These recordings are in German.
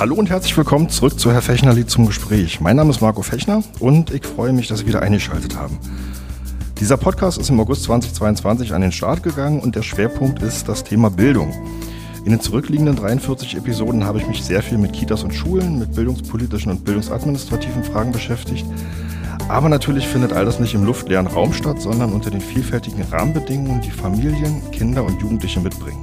Hallo und herzlich willkommen zurück zu Herr Fechnerli zum Gespräch. Mein Name ist Marco Fechner und ich freue mich, dass Sie wieder eingeschaltet haben. Dieser Podcast ist im August 2022 an den Start gegangen und der Schwerpunkt ist das Thema Bildung. In den zurückliegenden 43 Episoden habe ich mich sehr viel mit Kitas und Schulen, mit bildungspolitischen und bildungsadministrativen Fragen beschäftigt. Aber natürlich findet all das nicht im luftleeren Raum statt, sondern unter den vielfältigen Rahmenbedingungen, die Familien, Kinder und Jugendliche mitbringen.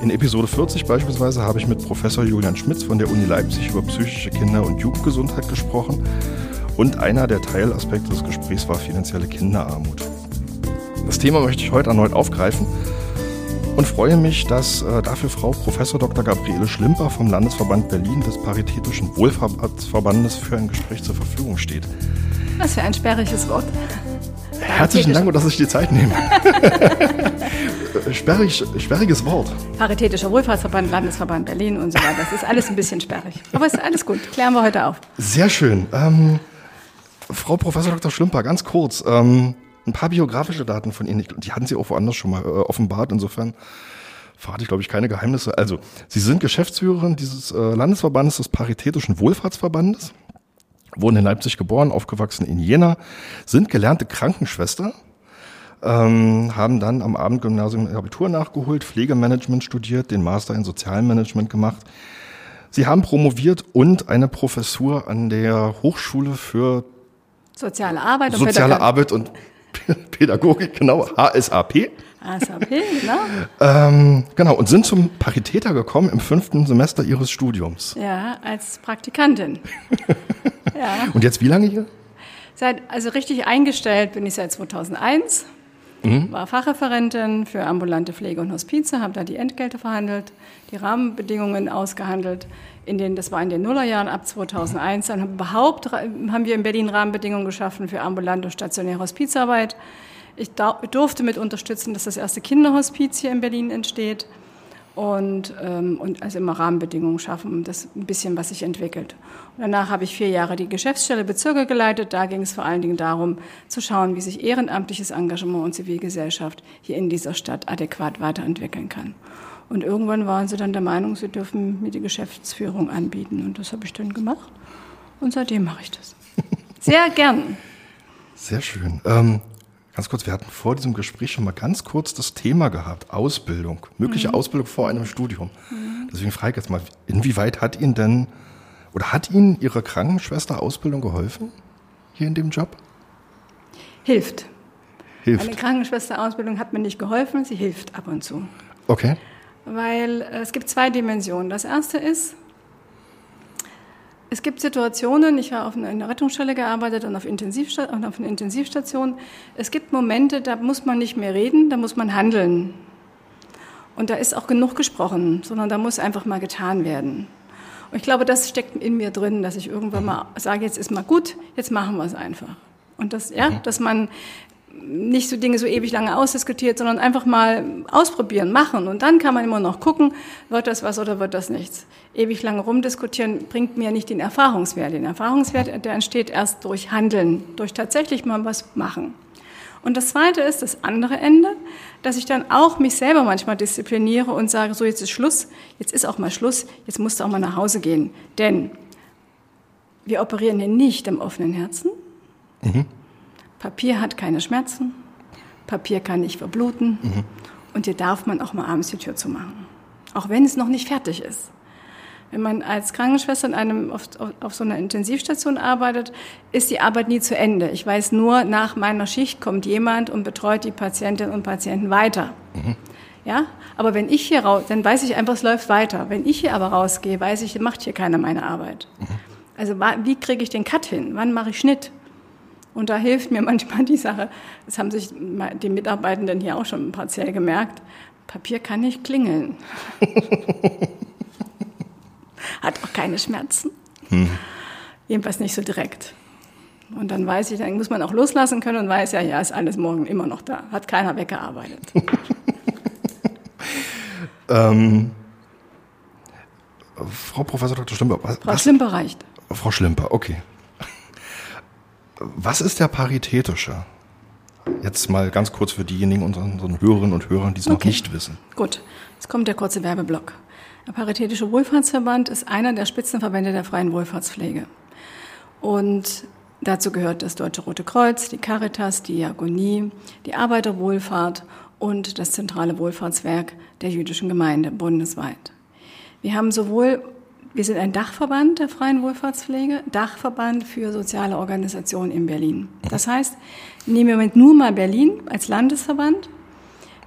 In Episode 40 beispielsweise habe ich mit Professor Julian Schmitz von der Uni Leipzig über psychische Kinder- und Jugendgesundheit gesprochen und einer der Teilaspekte des Gesprächs war finanzielle Kinderarmut. Das Thema möchte ich heute erneut aufgreifen und freue mich, dass äh, dafür Frau Prof. Dr. Gabriele Schlimper vom Landesverband Berlin des Paritätischen Wohlfahrtsverbandes für ein Gespräch zur Verfügung steht. Was für ein sperriges Wort. Herzlichen Dank, dass ich die Zeit nehme. Sperrig, sperriges Wort. Paritätischer Wohlfahrtsverband, Landesverband Berlin und so weiter. Das ist alles ein bisschen sperrig. Aber es ist alles gut. Klären wir heute auf. Sehr schön. Ähm, Frau Professor Dr. Schlimper, ganz kurz. Ähm, ein paar biografische Daten von Ihnen. Die hatten Sie auch woanders schon mal äh, offenbart. Insofern verrate ich, glaube ich, keine Geheimnisse. Also, Sie sind Geschäftsführerin dieses äh, Landesverbandes des Paritätischen Wohlfahrtsverbandes, wurden in Leipzig geboren, aufgewachsen in Jena, sind gelernte Krankenschwester, ähm, haben dann am Abendgymnasium Abitur nachgeholt, Pflegemanagement studiert, den Master in Sozialmanagement gemacht. Sie haben promoviert und eine Professur an der Hochschule für Soziale Arbeit und Soziale Pädagogik. Arbeit und Pädagogik, genau, HSAP. HSAP, genau. Ähm, genau, und sind zum Paritäter gekommen im fünften Semester ihres Studiums. Ja, als Praktikantin. ja. Und jetzt wie lange hier? Seit, also richtig eingestellt bin ich seit 2001. Mhm. War Fachreferentin für ambulante Pflege und Hospize, habe da die Entgelte verhandelt, die Rahmenbedingungen ausgehandelt. In den, das war in den Nullerjahren ab 2001. Dann haben, überhaupt, haben wir in Berlin Rahmenbedingungen geschaffen für ambulante und stationäre Hospizarbeit. Ich durfte mit unterstützen, dass das erste Kinderhospiz hier in Berlin entsteht und, ähm, und also immer Rahmenbedingungen schaffen, das ein bisschen, was sich entwickelt. Und danach habe ich vier Jahre die Geschäftsstelle Bezirke geleitet. Da ging es vor allen Dingen darum, zu schauen, wie sich ehrenamtliches Engagement und Zivilgesellschaft hier in dieser Stadt adäquat weiterentwickeln kann. Und irgendwann waren sie dann der Meinung, sie dürfen mir die Geschäftsführung anbieten. Und das habe ich dann gemacht. Und seitdem mache ich das. Sehr gern. Sehr schön. Ähm, Ganz kurz, wir hatten vor diesem Gespräch schon mal ganz kurz das Thema gehabt, Ausbildung, mögliche mhm. Ausbildung vor einem Studium. Mhm. Deswegen frage ich jetzt mal, inwieweit hat Ihnen denn oder hat Ihnen Ihre Krankenschwester-Ausbildung geholfen hier in dem Job? Hilft. Hilft. Eine Krankenschwester-Ausbildung hat mir nicht geholfen, sie hilft ab und zu. Okay. Weil es gibt zwei Dimensionen. Das erste ist, es gibt Situationen, ich habe auf einer Rettungsstelle gearbeitet und auf, Intensivsta und auf einer Intensivstation. Es gibt Momente, da muss man nicht mehr reden, da muss man handeln. Und da ist auch genug gesprochen, sondern da muss einfach mal getan werden. Und ich glaube, das steckt in mir drin, dass ich irgendwann mal sage, jetzt ist mal gut, jetzt machen wir es einfach. Und das, ja, mhm. dass man nicht so Dinge so ewig lange ausdiskutiert, sondern einfach mal ausprobieren, machen. Und dann kann man immer noch gucken, wird das was oder wird das nichts. Ewig lange rumdiskutieren bringt mir nicht den Erfahrungswert. Den Erfahrungswert, der entsteht erst durch Handeln, durch tatsächlich mal was machen. Und das Zweite ist das andere Ende, dass ich dann auch mich selber manchmal diszipliniere und sage, so jetzt ist Schluss, jetzt ist auch mal Schluss, jetzt musst du auch mal nach Hause gehen. Denn wir operieren hier nicht am offenen Herzen. Mhm Papier hat keine Schmerzen, Papier kann nicht verbluten mhm. und hier darf man auch mal abends die Tür zumachen, auch wenn es noch nicht fertig ist. Wenn man als Krankenschwester in einem, auf, auf, so einer Intensivstation arbeitet, ist die Arbeit nie zu Ende. Ich weiß nur, nach meiner Schicht kommt jemand und betreut die Patientinnen und Patienten weiter. Mhm. Ja, aber wenn ich hier raus, dann weiß ich einfach, es läuft weiter. Wenn ich hier aber rausgehe, weiß ich, macht hier keiner meine Arbeit. Mhm. Also wie kriege ich den Cut hin? Wann mache ich Schnitt? Und da hilft mir manchmal die Sache, das haben sich die Mitarbeitenden hier auch schon partiell gemerkt, Papier kann nicht klingeln. Hat auch keine Schmerzen. Hm. Jedenfalls nicht so direkt. Und dann weiß ich, dann muss man auch loslassen können und weiß, ja, ja, ist alles morgen immer noch da. Hat keiner weggearbeitet. ähm, Frau Professor Dr. Schlimper. Was, Frau Schlimper reicht. Frau Schlimper, okay. Was ist der Paritätische? Jetzt mal ganz kurz für diejenigen unseren, unseren Hörerinnen und Hörern, die es okay. noch nicht wissen. Gut, jetzt kommt der kurze Werbeblock. Der Paritätische Wohlfahrtsverband ist einer der Spitzenverbände der freien Wohlfahrtspflege. Und dazu gehört das Deutsche Rote Kreuz, die Caritas, die Diakonie, die Arbeiterwohlfahrt und das zentrale Wohlfahrtswerk der jüdischen Gemeinde bundesweit. Wir haben sowohl wir sind ein Dachverband der freien Wohlfahrtspflege, Dachverband für soziale Organisationen in Berlin. Das heißt, nehmen wir nur mal Berlin als Landesverband.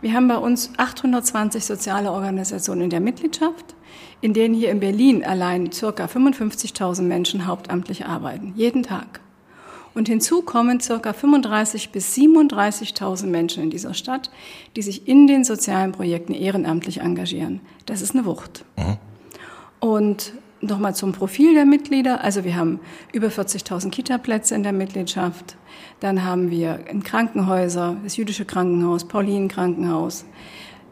Wir haben bei uns 820 soziale Organisationen in der Mitgliedschaft, in denen hier in Berlin allein circa 55.000 Menschen hauptamtlich arbeiten, jeden Tag. Und hinzu kommen circa 35.000 bis 37.000 Menschen in dieser Stadt, die sich in den sozialen Projekten ehrenamtlich engagieren. Das ist eine Wucht. Mhm. Und nochmal zum Profil der Mitglieder. Also wir haben über 40.000 Kita-Plätze in der Mitgliedschaft. Dann haben wir in Krankenhäuser, das jüdische Krankenhaus, Paulinen Krankenhaus,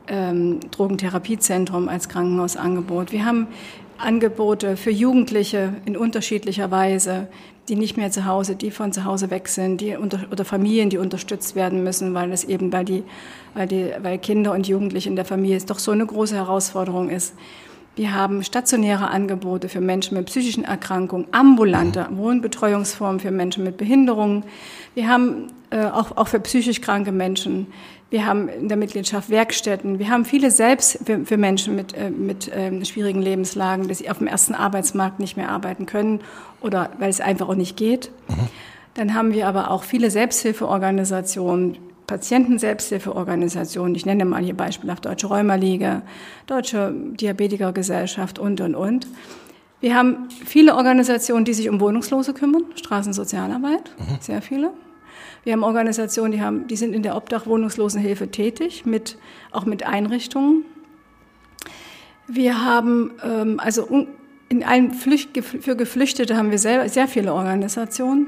ähm, Drogentherapiezentrum als Krankenhausangebot. Wir haben Angebote für Jugendliche in unterschiedlicher Weise, die nicht mehr zu Hause, die von zu Hause weg sind, die unter, oder Familien, die unterstützt werden müssen, weil es eben bei die, weil die, weil Kinder und Jugendliche in der Familie es doch so eine große Herausforderung ist. Wir haben stationäre Angebote für Menschen mit psychischen Erkrankungen, ambulante Wohnbetreuungsformen für Menschen mit Behinderungen. Wir haben äh, auch, auch für psychisch kranke Menschen. Wir haben in der Mitgliedschaft Werkstätten. Wir haben viele selbst für, für Menschen mit, äh, mit äh, schwierigen Lebenslagen, dass sie auf dem ersten Arbeitsmarkt nicht mehr arbeiten können oder weil es einfach auch nicht geht. Mhm. Dann haben wir aber auch viele Selbsthilfeorganisationen, Patienten-Selbsthilfeorganisationen, ich nenne mal hier beispielhaft Deutsche Rheumaliga, Deutsche Diabetikergesellschaft und, und, und. Wir haben viele Organisationen, die sich um Wohnungslose kümmern, Straßensozialarbeit, mhm. sehr viele. Wir haben Organisationen, die, haben, die sind in der Obdach-Wohnungslosenhilfe tätig, mit, auch mit Einrichtungen. Wir haben ähm, also in allen Flücht, für Geflüchtete haben wir sehr, sehr viele Organisationen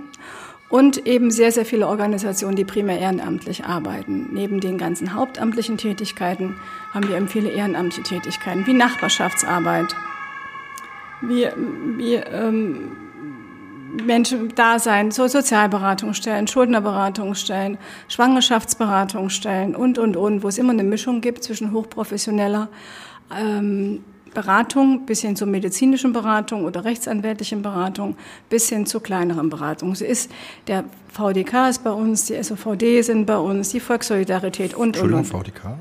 und eben sehr, sehr viele Organisationen, die primär ehrenamtlich arbeiten. Neben den ganzen hauptamtlichen Tätigkeiten haben wir eben viele ehrenamtliche Tätigkeiten, wie Nachbarschaftsarbeit, wie, wie ähm, Menschen da sein, so Sozialberatungsstellen, Schuldnerberatungsstellen, Schwangerschaftsberatungsstellen und, und, und, wo es immer eine Mischung gibt zwischen hochprofessioneller ähm, Beratung bis hin zur medizinischen Beratung oder rechtsanwältlichen Beratung bis hin zu kleineren Beratungen. So ist der VDK ist bei uns, die SOVD sind bei uns, die Volkssolidarität und, Entschuldigung, und, VDK?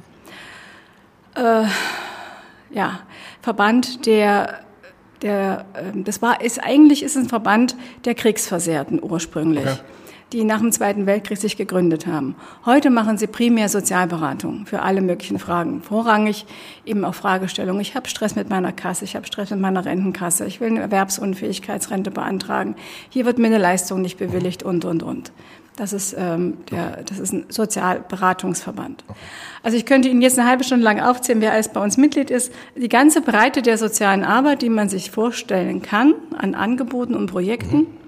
Äh, ja, Verband der der, ähm, das war, ist eigentlich ist ein Verband der Kriegsversehrten ursprünglich. Okay die nach dem Zweiten Weltkrieg sich gegründet haben. Heute machen sie primär Sozialberatung für alle möglichen Fragen. Vorrangig eben auch Fragestellungen. Ich habe Stress mit meiner Kasse, ich habe Stress mit meiner Rentenkasse, ich will eine Erwerbsunfähigkeitsrente beantragen. Hier wird mir eine Leistung nicht bewilligt und, und, und. Das ist, ähm, der, das ist ein Sozialberatungsverband. Also ich könnte Ihnen jetzt eine halbe Stunde lang aufzählen, wer alles bei uns Mitglied ist. Die ganze Breite der sozialen Arbeit, die man sich vorstellen kann an Angeboten und Projekten. Mhm.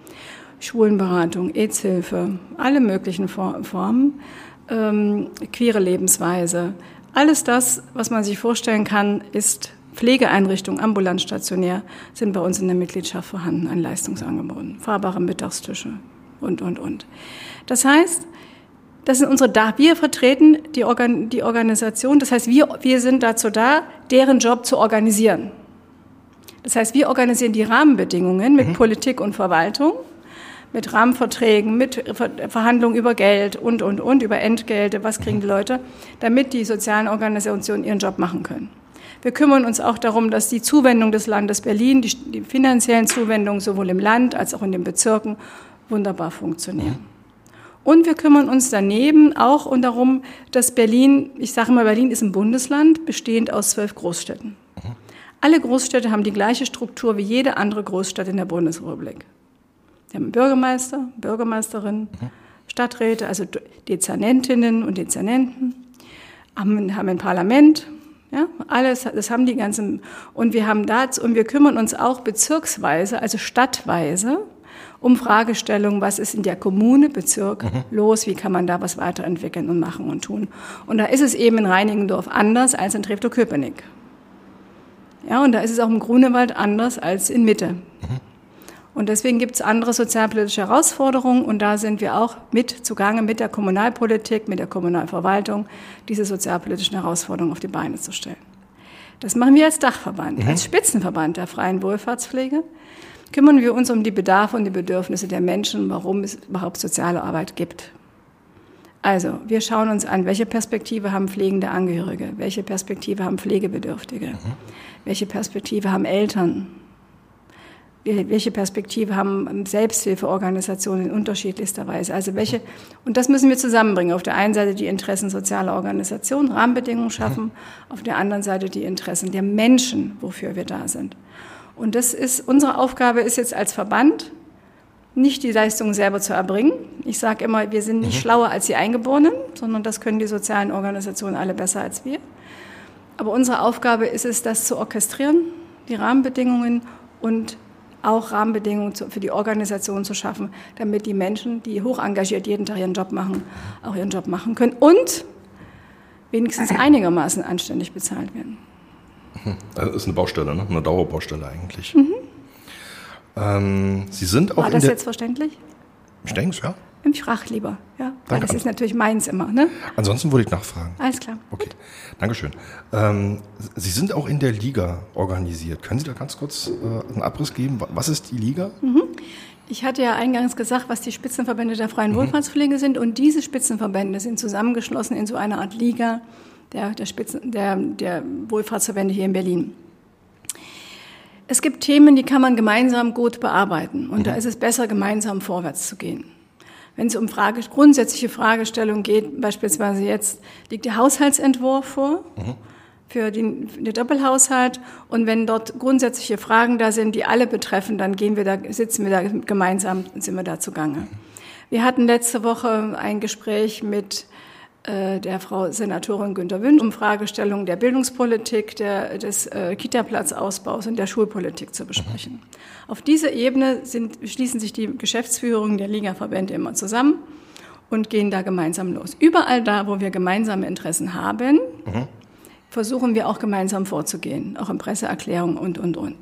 Schwulenberatung, AIDS-Hilfe, alle möglichen Formen, ähm, queere Lebensweise. Alles das, was man sich vorstellen kann, ist Pflegeeinrichtungen, ambulant stationär, sind bei uns in der Mitgliedschaft vorhanden an Leistungsangeboten, fahrbare Mittagstische und, und, und. Das heißt, das sind unsere da wir vertreten die, Organ die Organisation, das heißt, wir, wir sind dazu da, deren Job zu organisieren. Das heißt, wir organisieren die Rahmenbedingungen mit mhm. Politik und Verwaltung mit Rahmenverträgen, mit Verhandlungen über Geld und, und, und, über Entgelte, was kriegen die Leute, damit die sozialen Organisationen ihren Job machen können. Wir kümmern uns auch darum, dass die Zuwendung des Landes Berlin, die, die finanziellen Zuwendungen sowohl im Land als auch in den Bezirken wunderbar funktionieren. Und wir kümmern uns daneben auch darum, dass Berlin, ich sage mal, Berlin ist ein Bundesland, bestehend aus zwölf Großstädten. Alle Großstädte haben die gleiche Struktur wie jede andere Großstadt in der Bundesrepublik. Wir haben Bürgermeister, Bürgermeisterinnen, mhm. Stadträte, also Dezernentinnen und Dezernenten, haben, haben ein Parlament, ja, alles, das haben die ganzen, und wir haben dazu, und wir kümmern uns auch bezirksweise, also stadtweise, um Fragestellungen, was ist in der Kommune, Bezirk mhm. los, wie kann man da was weiterentwickeln und machen und tun. Und da ist es eben in Reinigendorf anders als in Treptow-Köpenick. Ja, und da ist es auch im Grunewald anders als in Mitte. Und deswegen gibt es andere sozialpolitische Herausforderungen und da sind wir auch mit zugange mit der Kommunalpolitik, mit der Kommunalverwaltung, diese sozialpolitischen Herausforderungen auf die Beine zu stellen. Das machen wir als Dachverband, mhm. als Spitzenverband der freien Wohlfahrtspflege. Kümmern wir uns um die Bedarfe und die Bedürfnisse der Menschen, warum es überhaupt soziale Arbeit gibt. Also, wir schauen uns an, welche Perspektive haben pflegende Angehörige, welche Perspektive haben Pflegebedürftige, mhm. welche Perspektive haben Eltern, welche Perspektive haben Selbsthilfeorganisationen in unterschiedlichster Weise. Also welche, und das müssen wir zusammenbringen. Auf der einen Seite die Interessen sozialer Organisationen, Rahmenbedingungen schaffen, auf der anderen Seite die Interessen der Menschen, wofür wir da sind. Und das ist, unsere Aufgabe ist jetzt als Verband, nicht die Leistungen selber zu erbringen. Ich sage immer, wir sind nicht mhm. schlauer als die Eingeborenen, sondern das können die sozialen Organisationen alle besser als wir. Aber unsere Aufgabe ist es, das zu orchestrieren, die Rahmenbedingungen und auch Rahmenbedingungen für die Organisation zu schaffen, damit die Menschen, die hoch engagiert jeden Tag ihren Job machen, auch ihren Job machen können und wenigstens einigermaßen anständig bezahlt werden. Das ist eine Baustelle, ne? eine Dauerbaustelle eigentlich. Mhm. Ähm, Sie sind auch War das jetzt verständlich? Ich denke es, ja. Ich frage lieber, ja. Weil das ist natürlich meins immer. Ne? Ansonsten würde ich nachfragen. Alles klar. Okay, Gut. Dankeschön. Ähm, Sie sind auch in der Liga organisiert. Können Sie da ganz kurz äh, einen Abriss geben? Was ist die Liga? Mhm. Ich hatte ja eingangs gesagt, was die Spitzenverbände der freien mhm. Wohlfahrtspflege sind. Und diese Spitzenverbände sind zusammengeschlossen in so einer Art Liga der, der, Spitzen, der, der Wohlfahrtsverbände hier in Berlin. Es gibt Themen, die kann man gemeinsam gut bearbeiten. Und mhm. da ist es besser, gemeinsam vorwärts zu gehen. Wenn es um Frage, grundsätzliche Fragestellungen geht, beispielsweise jetzt liegt der Haushaltsentwurf vor mhm. für den, den Doppelhaushalt. Und wenn dort grundsätzliche Fragen da sind, die alle betreffen, dann gehen wir da, sitzen wir da gemeinsam, sind wir da zugange. Wir hatten letzte Woche ein Gespräch mit der Frau Senatorin Günter Wünsch um Fragestellungen der Bildungspolitik, der, des äh, Kita-Platzausbaus und der Schulpolitik zu besprechen. Mhm. Auf dieser Ebene sind, schließen sich die Geschäftsführungen der Ligaverbände immer zusammen und gehen da gemeinsam los. Überall da, wo wir gemeinsame Interessen haben, mhm. versuchen wir auch gemeinsam vorzugehen, auch in Presseerklärungen und, und, und.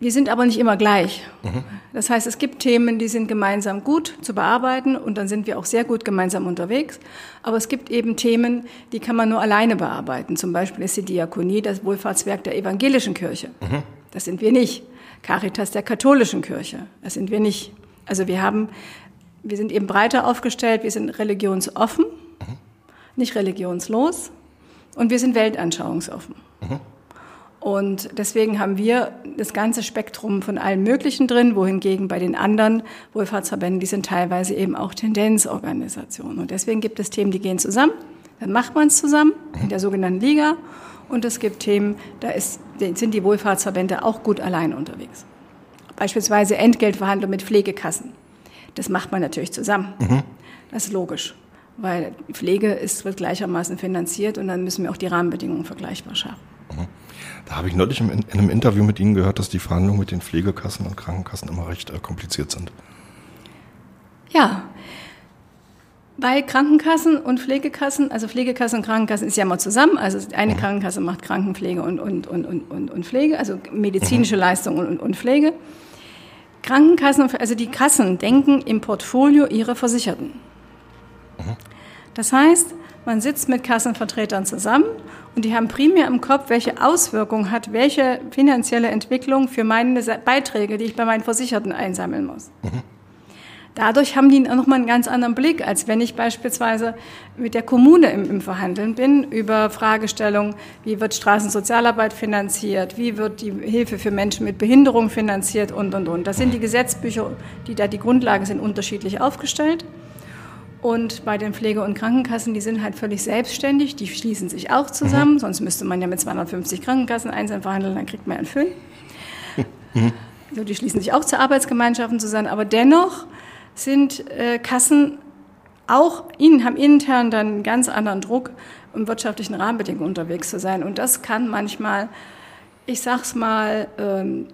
Wir sind aber nicht immer gleich. Mhm. Das heißt, es gibt Themen, die sind gemeinsam gut zu bearbeiten und dann sind wir auch sehr gut gemeinsam unterwegs. Aber es gibt eben Themen, die kann man nur alleine bearbeiten. Zum Beispiel ist die Diakonie das Wohlfahrtswerk der evangelischen Kirche. Mhm. Das sind wir nicht. Caritas der katholischen Kirche. Das sind wir nicht. Also wir haben, wir sind eben breiter aufgestellt. Wir sind religionsoffen, mhm. nicht religionslos und wir sind weltanschauungsoffen. Und deswegen haben wir das ganze Spektrum von allen möglichen drin, wohingegen bei den anderen Wohlfahrtsverbänden, die sind teilweise eben auch Tendenzorganisationen. Und deswegen gibt es Themen, die gehen zusammen, dann macht man es zusammen in der sogenannten Liga. Und es gibt Themen, da ist, sind die Wohlfahrtsverbände auch gut allein unterwegs. Beispielsweise Entgeltverhandlungen mit Pflegekassen. Das macht man natürlich zusammen. Mhm. Das ist logisch, weil Pflege ist, wird gleichermaßen finanziert und dann müssen wir auch die Rahmenbedingungen vergleichbar schaffen. Da habe ich neulich in, einem Interview mit Ihnen gehört, dass die Verhandlungen mit den Pflegekassen und Krankenkassen immer recht äh, kompliziert sind. Ja. Bei Krankenkassen und Pflegekassen, also Pflegekassen und Krankenkassen ist ja immer zusammen. Also eine mhm. Krankenkasse macht Krankenpflege und, und, und, und, und Pflege, also medizinische mhm. Leistungen und, und Pflege. Krankenkassen, also die Kassen denken im Portfolio ihrer Versicherten. Mhm. Das heißt, man sitzt mit Kassenvertretern zusammen und die haben primär im Kopf, welche Auswirkungen hat welche finanzielle Entwicklung für meine Beiträge, die ich bei meinen Versicherten einsammeln muss. Dadurch haben die noch mal einen ganz anderen Blick, als wenn ich beispielsweise mit der Kommune im, im, Verhandeln bin über Fragestellungen, wie wird Straßensozialarbeit finanziert, wie wird die Hilfe für Menschen mit Behinderung finanziert und, und, und. Das sind die Gesetzbücher, die da die Grundlage sind, unterschiedlich aufgestellt. Und bei den Pflege- und Krankenkassen, die sind halt völlig selbstständig, die schließen sich auch zusammen, mhm. sonst müsste man ja mit 250 Krankenkassen einzeln verhandeln, dann kriegt man einen Föhn. Mhm. Also die schließen sich auch zu Arbeitsgemeinschaften zusammen, aber dennoch sind äh, Kassen auch, ihnen, haben intern dann einen ganz anderen Druck, um wirtschaftlichen Rahmenbedingungen unterwegs zu sein. Und das kann manchmal, ich sag's mal, ähm,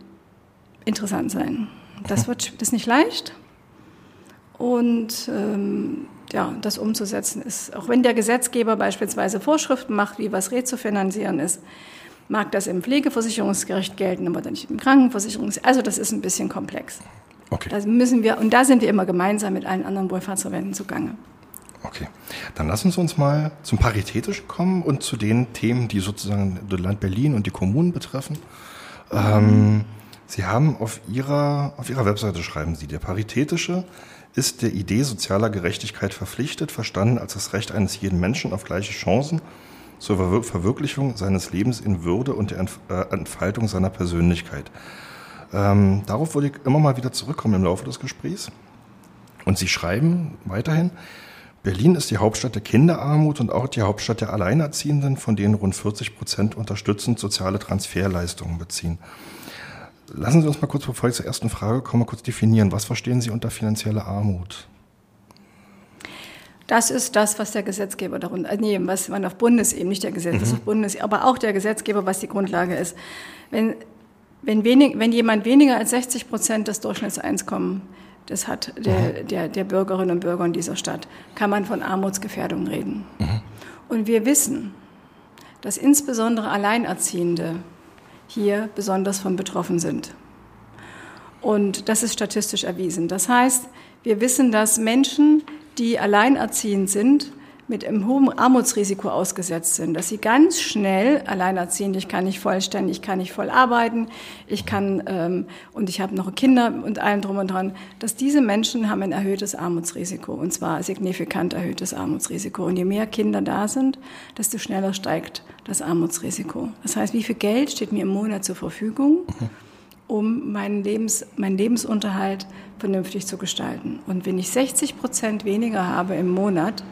interessant sein. Das wird das ist nicht leicht. Und ähm, ja, das umzusetzen ist, auch wenn der Gesetzgeber beispielsweise Vorschriften macht, wie was rezufinanzieren ist, mag das im Pflegeversicherungsgericht gelten, aber dann nicht im Krankenversicherungsgericht. Also das ist ein bisschen komplex. Okay. Da müssen wir, und da sind wir immer gemeinsam mit allen anderen Wohlfahrtsverbänden zugange. Okay, dann lassen Sie uns mal zum Paritätischen kommen und zu den Themen, die sozusagen das Land Berlin und die Kommunen betreffen. Ähm, Sie haben auf Ihrer, auf Ihrer Webseite schreiben Sie, der Paritätische ist der Idee sozialer Gerechtigkeit verpflichtet, verstanden als das Recht eines jeden Menschen auf gleiche Chancen zur Verwirklichung seines Lebens in Würde und der äh, Entfaltung seiner Persönlichkeit. Ähm, darauf würde ich immer mal wieder zurückkommen im Laufe des Gesprächs. Und Sie schreiben weiterhin, Berlin ist die Hauptstadt der Kinderarmut und auch die Hauptstadt der Alleinerziehenden, von denen rund 40 Prozent unterstützend soziale Transferleistungen beziehen. Lassen Sie uns mal kurz, bevor ich zur ersten Frage komme, kurz definieren. Was verstehen Sie unter finanzielle Armut? Das ist das, was der Gesetzgeber darunter, äh, nee, was man auf Bundesebene, nicht der Gesetzgeber, mhm. auf Bundes, aber auch der Gesetzgeber, was die Grundlage ist. Wenn wenn, wenig, wenn jemand weniger als 60 Prozent des Durchschnittseinkommens das hat der, mhm. der, der Bürgerinnen und Bürger in dieser Stadt, kann man von Armutsgefährdung reden. Mhm. Und wir wissen, dass insbesondere Alleinerziehende hier besonders von betroffen sind. Und das ist statistisch erwiesen. Das heißt, wir wissen, dass Menschen, die alleinerziehend sind, mit einem hohen Armutsrisiko ausgesetzt sind, dass sie ganz schnell alleinerziehend, ich kann nicht vollständig, ich kann nicht voll arbeiten, ich kann ähm, und ich habe noch Kinder und allem drum und dran, dass diese Menschen haben ein erhöhtes Armutsrisiko und zwar signifikant erhöhtes Armutsrisiko. Und je mehr Kinder da sind, desto schneller steigt das Armutsrisiko. Das heißt, wie viel Geld steht mir im Monat zur Verfügung? um meinen, Lebens, meinen Lebensunterhalt vernünftig zu gestalten. Und wenn ich 60 Prozent weniger habe im Monat,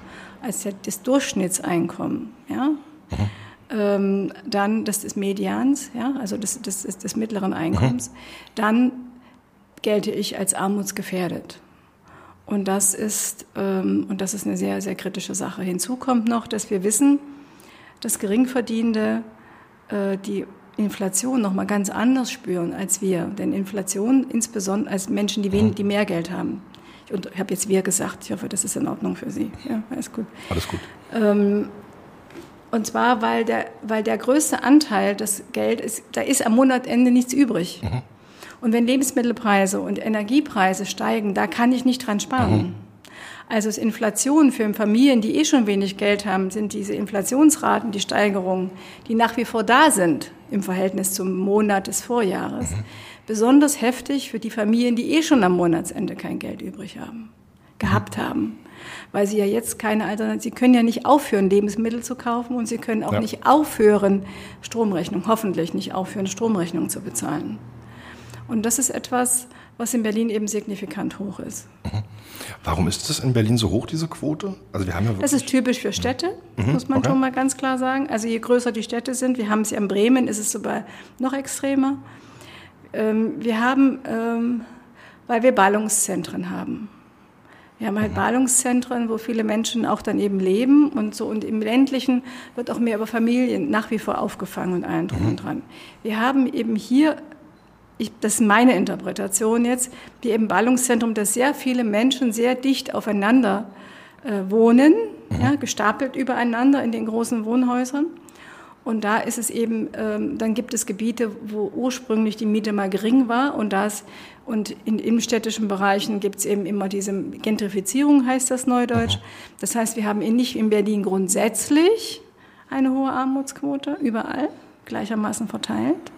als das Durchschnittseinkommen, ja, mhm. ähm, dann das des Medians, ja, also des, des, des mittleren Einkommens, mhm. dann gelte ich als armutsgefährdet. Und das ist ähm, und das ist eine sehr sehr kritische Sache. Hinzu kommt noch, dass wir wissen, dass Geringverdienende äh, die Inflation noch mal ganz anders spüren als wir. Denn Inflation, insbesondere als Menschen, die, wenig, mhm. die mehr Geld haben, ich habe jetzt wir gesagt, ich hoffe, das ist in Ordnung für Sie. Ja, alles gut. Alles gut. Ähm, und zwar, weil der, weil der größte Anteil des Geldes, ist, da ist am Monatende nichts übrig. Mhm. Und wenn Lebensmittelpreise und Energiepreise steigen, da kann ich nicht dran sparen. Mhm. Also ist Inflation für Familien, die eh schon wenig Geld haben, sind diese Inflationsraten, die Steigerungen, die nach wie vor da sind im Verhältnis zum Monat des Vorjahres. Mhm besonders heftig für die Familien, die eh schon am Monatsende kein Geld übrig haben, gehabt haben. Weil sie ja jetzt keine Alternative, sie können ja nicht aufhören, Lebensmittel zu kaufen und sie können auch ja. nicht aufhören, Stromrechnung, hoffentlich nicht aufhören, Stromrechnung zu bezahlen. Und das ist etwas, was in Berlin eben signifikant hoch ist. Mhm. Warum ist das in Berlin so hoch, diese Quote? Also wir haben ja das ist typisch für Städte, mhm. muss man okay. schon mal ganz klar sagen. Also je größer die Städte sind, wir haben es ja in Bremen, ist es sogar noch extremer. Ähm, wir haben, ähm, weil wir Ballungszentren haben. Wir haben halt mhm. Ballungszentren, wo viele Menschen auch dann eben leben und so. Und im ländlichen wird auch mehr über Familien nach wie vor aufgefangen und allen drum mhm. und dran. Wir haben eben hier, ich, das ist meine Interpretation jetzt, die eben Ballungszentrum, dass sehr viele Menschen sehr dicht aufeinander äh, wohnen, mhm. ja, gestapelt übereinander in den großen Wohnhäusern. Und da ist es eben, ähm, dann gibt es Gebiete, wo ursprünglich die Miete mal gering war und das und in innenstädtischen Bereichen gibt es eben immer diese Gentrifizierung, heißt das Neudeutsch. Das heißt, wir haben nicht in Berlin grundsätzlich eine hohe Armutsquote, überall gleichermaßen verteilt,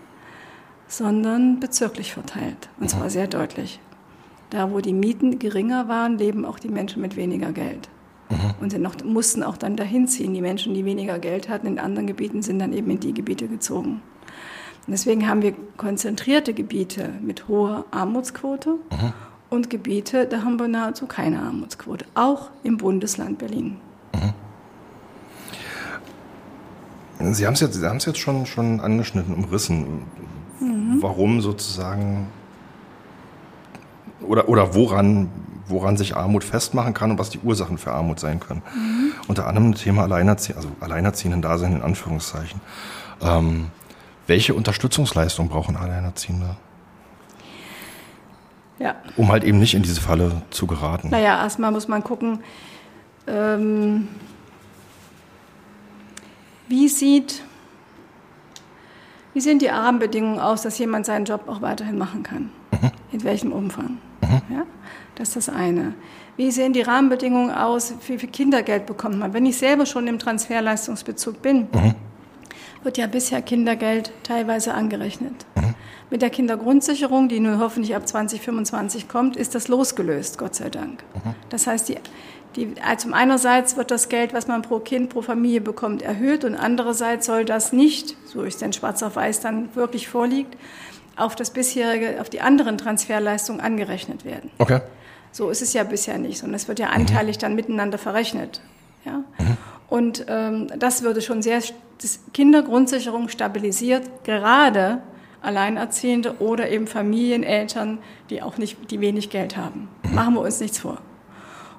sondern bezirklich verteilt. Und zwar sehr deutlich. Da, wo die Mieten geringer waren, leben auch die Menschen mit weniger Geld. Mhm. Und sind noch, mussten auch dann dahin ziehen. Die Menschen, die weniger Geld hatten in anderen Gebieten, sind dann eben in die Gebiete gezogen. Und deswegen haben wir konzentrierte Gebiete mit hoher Armutsquote mhm. und Gebiete, da haben wir nahezu keine Armutsquote, auch im Bundesland Berlin. Mhm. Sie haben es jetzt, Sie jetzt schon, schon angeschnitten, umrissen, mhm. warum sozusagen oder, oder woran woran sich Armut festmachen kann und was die Ursachen für Armut sein können. Mhm. Unter anderem das Thema Alleinerzie also alleinerziehenden Dasein in Anführungszeichen. Ähm, welche Unterstützungsleistung brauchen Alleinerziehende? Ja. Um halt eben nicht in diese Falle zu geraten. Naja, erstmal muss man gucken, ähm, wie sieht Wie sehen die Rahmenbedingungen aus, dass jemand seinen Job auch weiterhin machen kann? Mhm. In welchem Umfang? Mhm. Ja? Das ist das eine. Wie sehen die Rahmenbedingungen aus? Wie viel Kindergeld bekommt man? Wenn ich selber schon im Transferleistungsbezug bin, mhm. wird ja bisher Kindergeld teilweise angerechnet. Mhm. Mit der Kindergrundsicherung, die nun hoffentlich ab 2025 kommt, ist das losgelöst, Gott sei Dank. Mhm. Das heißt, die, die, also einerseits wird das Geld, was man pro Kind, pro Familie bekommt, erhöht und andererseits soll das nicht, so ist denn schwarz auf weiß dann wirklich vorliegt, auf das bisherige, auf die anderen Transferleistungen angerechnet werden. Okay. So ist es ja bisher nicht, sondern es wird ja anteilig mhm. dann miteinander verrechnet. Ja? Mhm. Und ähm, das würde schon sehr, das Kindergrundsicherung stabilisiert gerade Alleinerziehende oder eben Familieneltern, die auch nicht, die wenig Geld haben. Mhm. Machen wir uns nichts vor.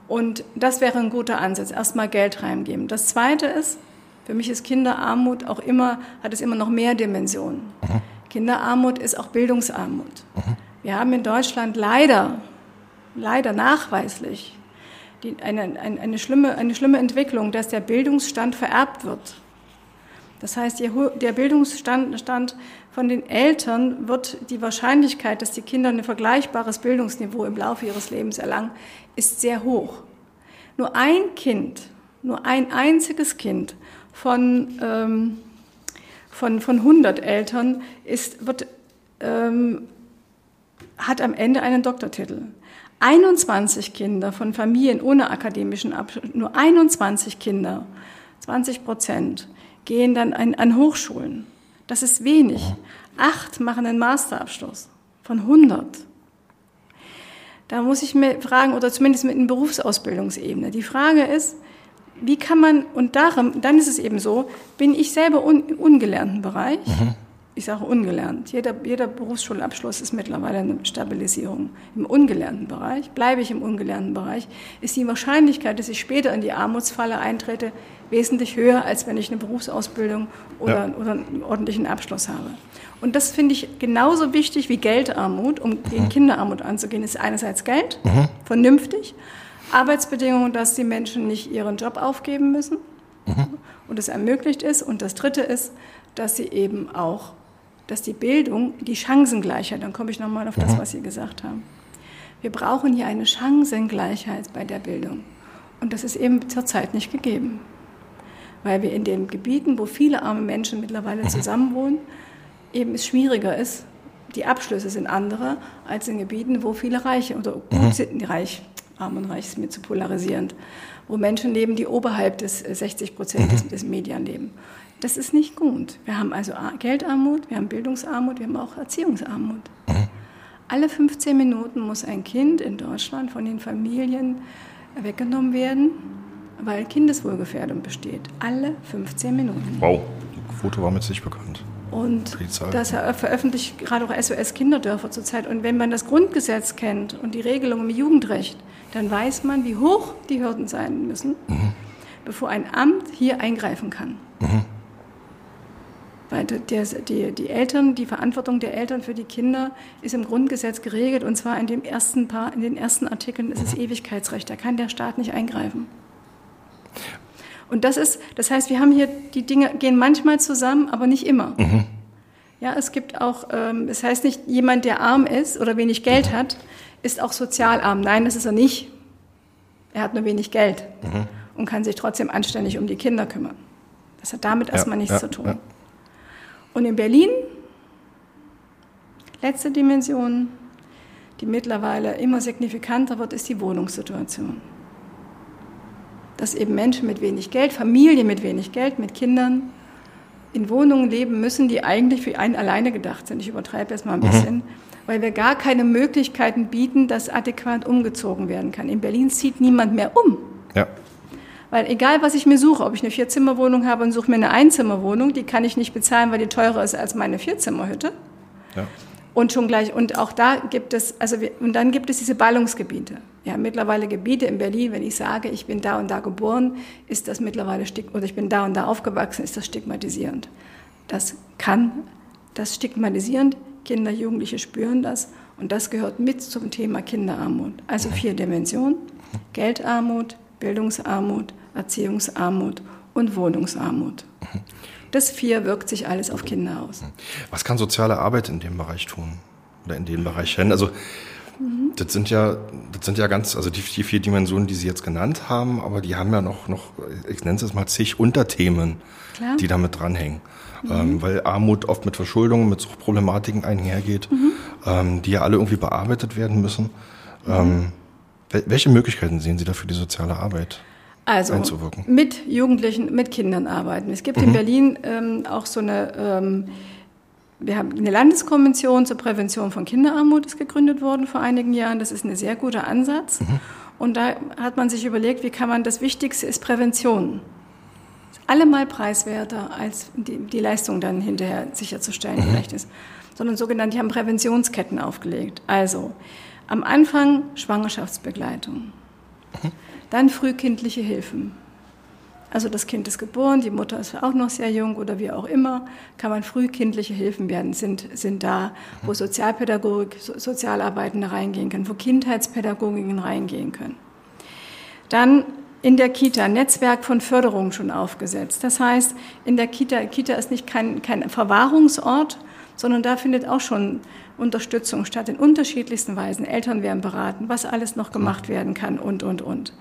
Und das wäre ein guter Ansatz. Erstmal Geld reingeben. Das zweite ist, für mich ist Kinderarmut auch immer, hat es immer noch mehr Dimensionen. Mhm. Kinderarmut ist auch Bildungsarmut. Mhm. Wir haben in Deutschland leider, leider nachweislich die, eine, eine, eine, schlimme, eine schlimme Entwicklung, dass der Bildungsstand vererbt wird. Das heißt, der Bildungsstand von den Eltern wird die Wahrscheinlichkeit, dass die Kinder ein vergleichbares Bildungsniveau im Laufe ihres Lebens erlangen, ist sehr hoch. Nur ein Kind, nur ein einziges Kind von, ähm, von, von 100 Eltern ist, wird, ähm, hat am Ende einen Doktortitel. 21 Kinder von Familien ohne akademischen Abschluss, nur 21 Kinder, 20 Prozent, gehen dann an, an Hochschulen. Das ist wenig. Acht machen einen Masterabschluss von 100. Da muss ich mir fragen, oder zumindest mit einer Berufsausbildungsebene. Die Frage ist, wie kann man, und darum, dann ist es eben so, bin ich selber un, im ungelernten Bereich, mhm ich sage ungelernt. Jeder, jeder Berufsschulabschluss ist mittlerweile eine Stabilisierung. Im ungelernten Bereich, bleibe ich im ungelernten Bereich, ist die Wahrscheinlichkeit, dass ich später in die Armutsfalle eintrete, wesentlich höher, als wenn ich eine Berufsausbildung oder, ja. oder einen ordentlichen Abschluss habe. Und das finde ich genauso wichtig wie Geldarmut, um gegen mhm. Kinderarmut anzugehen, ist einerseits Geld, mhm. vernünftig, Arbeitsbedingungen, dass die Menschen nicht ihren Job aufgeben müssen mhm. und es ermöglicht ist. Und das Dritte ist, dass sie eben auch dass die Bildung, die Chancengleichheit, dann komme ich nochmal auf das, mhm. was Sie gesagt haben. Wir brauchen hier eine Chancengleichheit bei der Bildung. Und das ist eben zurzeit nicht gegeben. Weil wir in den Gebieten, wo viele arme Menschen mittlerweile mhm. zusammenwohnen, eben es schwieriger ist, die Abschlüsse sind andere, als in Gebieten, wo viele Reiche oder gut mhm. sind, reich, arm und reich ist mir zu polarisierend, wo Menschen leben, die oberhalb des 60 Prozent des, des Median leben. Das ist nicht gut. Wir haben also Geldarmut, wir haben Bildungsarmut, wir haben auch Erziehungsarmut. Mhm. Alle 15 Minuten muss ein Kind in Deutschland von den Familien weggenommen werden, weil Kindeswohlgefährdung besteht. Alle 15 Minuten. Wow, die Quote war mit sich bekannt. Und das veröffentlicht gerade auch SOS Kinderdörfer zurzeit. Und wenn man das Grundgesetz kennt und die Regelungen im Jugendrecht, dann weiß man, wie hoch die Hürden sein müssen, mhm. bevor ein Amt hier eingreifen kann. Mhm. Weil der, die, die Eltern, die Verantwortung der Eltern für die Kinder ist im Grundgesetz geregelt und zwar in, dem ersten paar, in den ersten Artikeln ist es mhm. Ewigkeitsrecht. Da kann der Staat nicht eingreifen. Und das ist, das heißt, wir haben hier, die Dinge gehen manchmal zusammen, aber nicht immer. Mhm. Ja, es gibt auch, ähm, das heißt nicht, jemand, der arm ist oder wenig Geld mhm. hat, ist auch sozial arm. Nein, das ist er nicht. Er hat nur wenig Geld mhm. und kann sich trotzdem anständig um die Kinder kümmern. Das hat damit erstmal ja, nichts ja, zu tun. Ja. Und in Berlin, letzte Dimension, die mittlerweile immer signifikanter wird, ist die Wohnungssituation. Dass eben Menschen mit wenig Geld, Familien mit wenig Geld, mit Kindern in Wohnungen leben müssen, die eigentlich für einen alleine gedacht sind. Ich übertreibe jetzt mal ein mhm. Weil wir gar keine Möglichkeiten bieten, dass adäquat umgezogen werden kann. In Berlin zieht niemand mehr um. Ja. Weil egal, was ich mir suche, ob ich eine Vierzimmerwohnung habe und suche mir eine Einzimmerwohnung, die kann ich nicht bezahlen, weil die teurer ist als meine Vierzimmerhütte. Ja. Und schon gleich, und auch da gibt es, also wir, und dann gibt es diese Ballungsgebiete. Ja, mittlerweile Gebiete in Berlin, wenn ich sage, ich bin da und da geboren, ist das mittlerweile, oder ich bin da und da aufgewachsen, ist das stigmatisierend. Das kann, das stigmatisierend, Kinder, Jugendliche spüren das und das gehört mit zum Thema Kinderarmut. Also vier Dimensionen, Geldarmut, Bildungsarmut, Erziehungsarmut und Wohnungsarmut. Das vier wirkt sich alles auf Kinder aus. Was kann soziale Arbeit in dem Bereich tun? Oder in den Bereichen? Also, mhm. das sind ja, das sind ja ganz, also die, die, vier Dimensionen, die Sie jetzt genannt haben, aber die haben ja noch, noch ich nenne es mal zig Unterthemen, Klar. die damit dranhängen. Mhm. Ähm, weil Armut oft mit Verschuldung, mit Suchtproblematiken einhergeht, mhm. ähm, die ja alle irgendwie bearbeitet werden müssen. Ähm, welche Möglichkeiten sehen Sie da für die soziale Arbeit? Also mit Jugendlichen, mit Kindern arbeiten. Es gibt mhm. in Berlin ähm, auch so eine, ähm, wir haben eine Landeskonvention zur Prävention von Kinderarmut ist gegründet worden vor einigen Jahren. Das ist ein sehr guter Ansatz. Mhm. Und da hat man sich überlegt, wie kann man, das Wichtigste ist Prävention. Allemal preiswerter, als die, die Leistung dann hinterher sicherzustellen, mhm. recht ist. Sondern sogenannte, die haben Präventionsketten aufgelegt. Also am Anfang Schwangerschaftsbegleitung. Mhm. Dann frühkindliche Hilfen. Also das Kind ist geboren, die Mutter ist auch noch sehr jung oder wie auch immer, kann man frühkindliche Hilfen werden, sind, sind da, wo Sozialpädagogik, Sozialarbeitende reingehen können, wo Kindheitspädagogiken reingehen können. Dann in der Kita Netzwerk von Förderung schon aufgesetzt. Das heißt, in der Kita, Kita ist nicht kein, kein Verwahrungsort, sondern da findet auch schon Unterstützung statt in unterschiedlichsten Weisen. Eltern werden beraten, was alles noch gemacht werden kann und, und, und.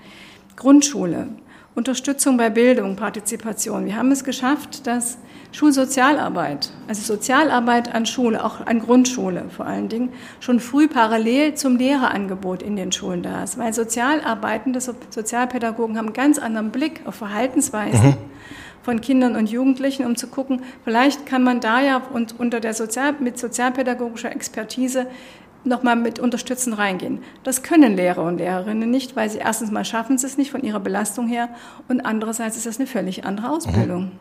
Grundschule, Unterstützung bei Bildung, Partizipation. Wir haben es geschafft, dass Schulsozialarbeit, also Sozialarbeit an Schule, auch an Grundschule vor allen Dingen, schon früh parallel zum Lehrerangebot in den Schulen da ist. Weil Sozialarbeitende, Sozialpädagogen haben einen ganz anderen Blick auf Verhaltensweisen. Mhm von Kindern und Jugendlichen, um zu gucken, vielleicht kann man da ja und unter der Sozial, mit sozialpädagogischer Expertise nochmal mit unterstützen reingehen. Das können Lehrer und Lehrerinnen nicht, weil sie erstens mal schaffen sie es nicht von ihrer Belastung her und andererseits ist das eine völlig andere Ausbildung.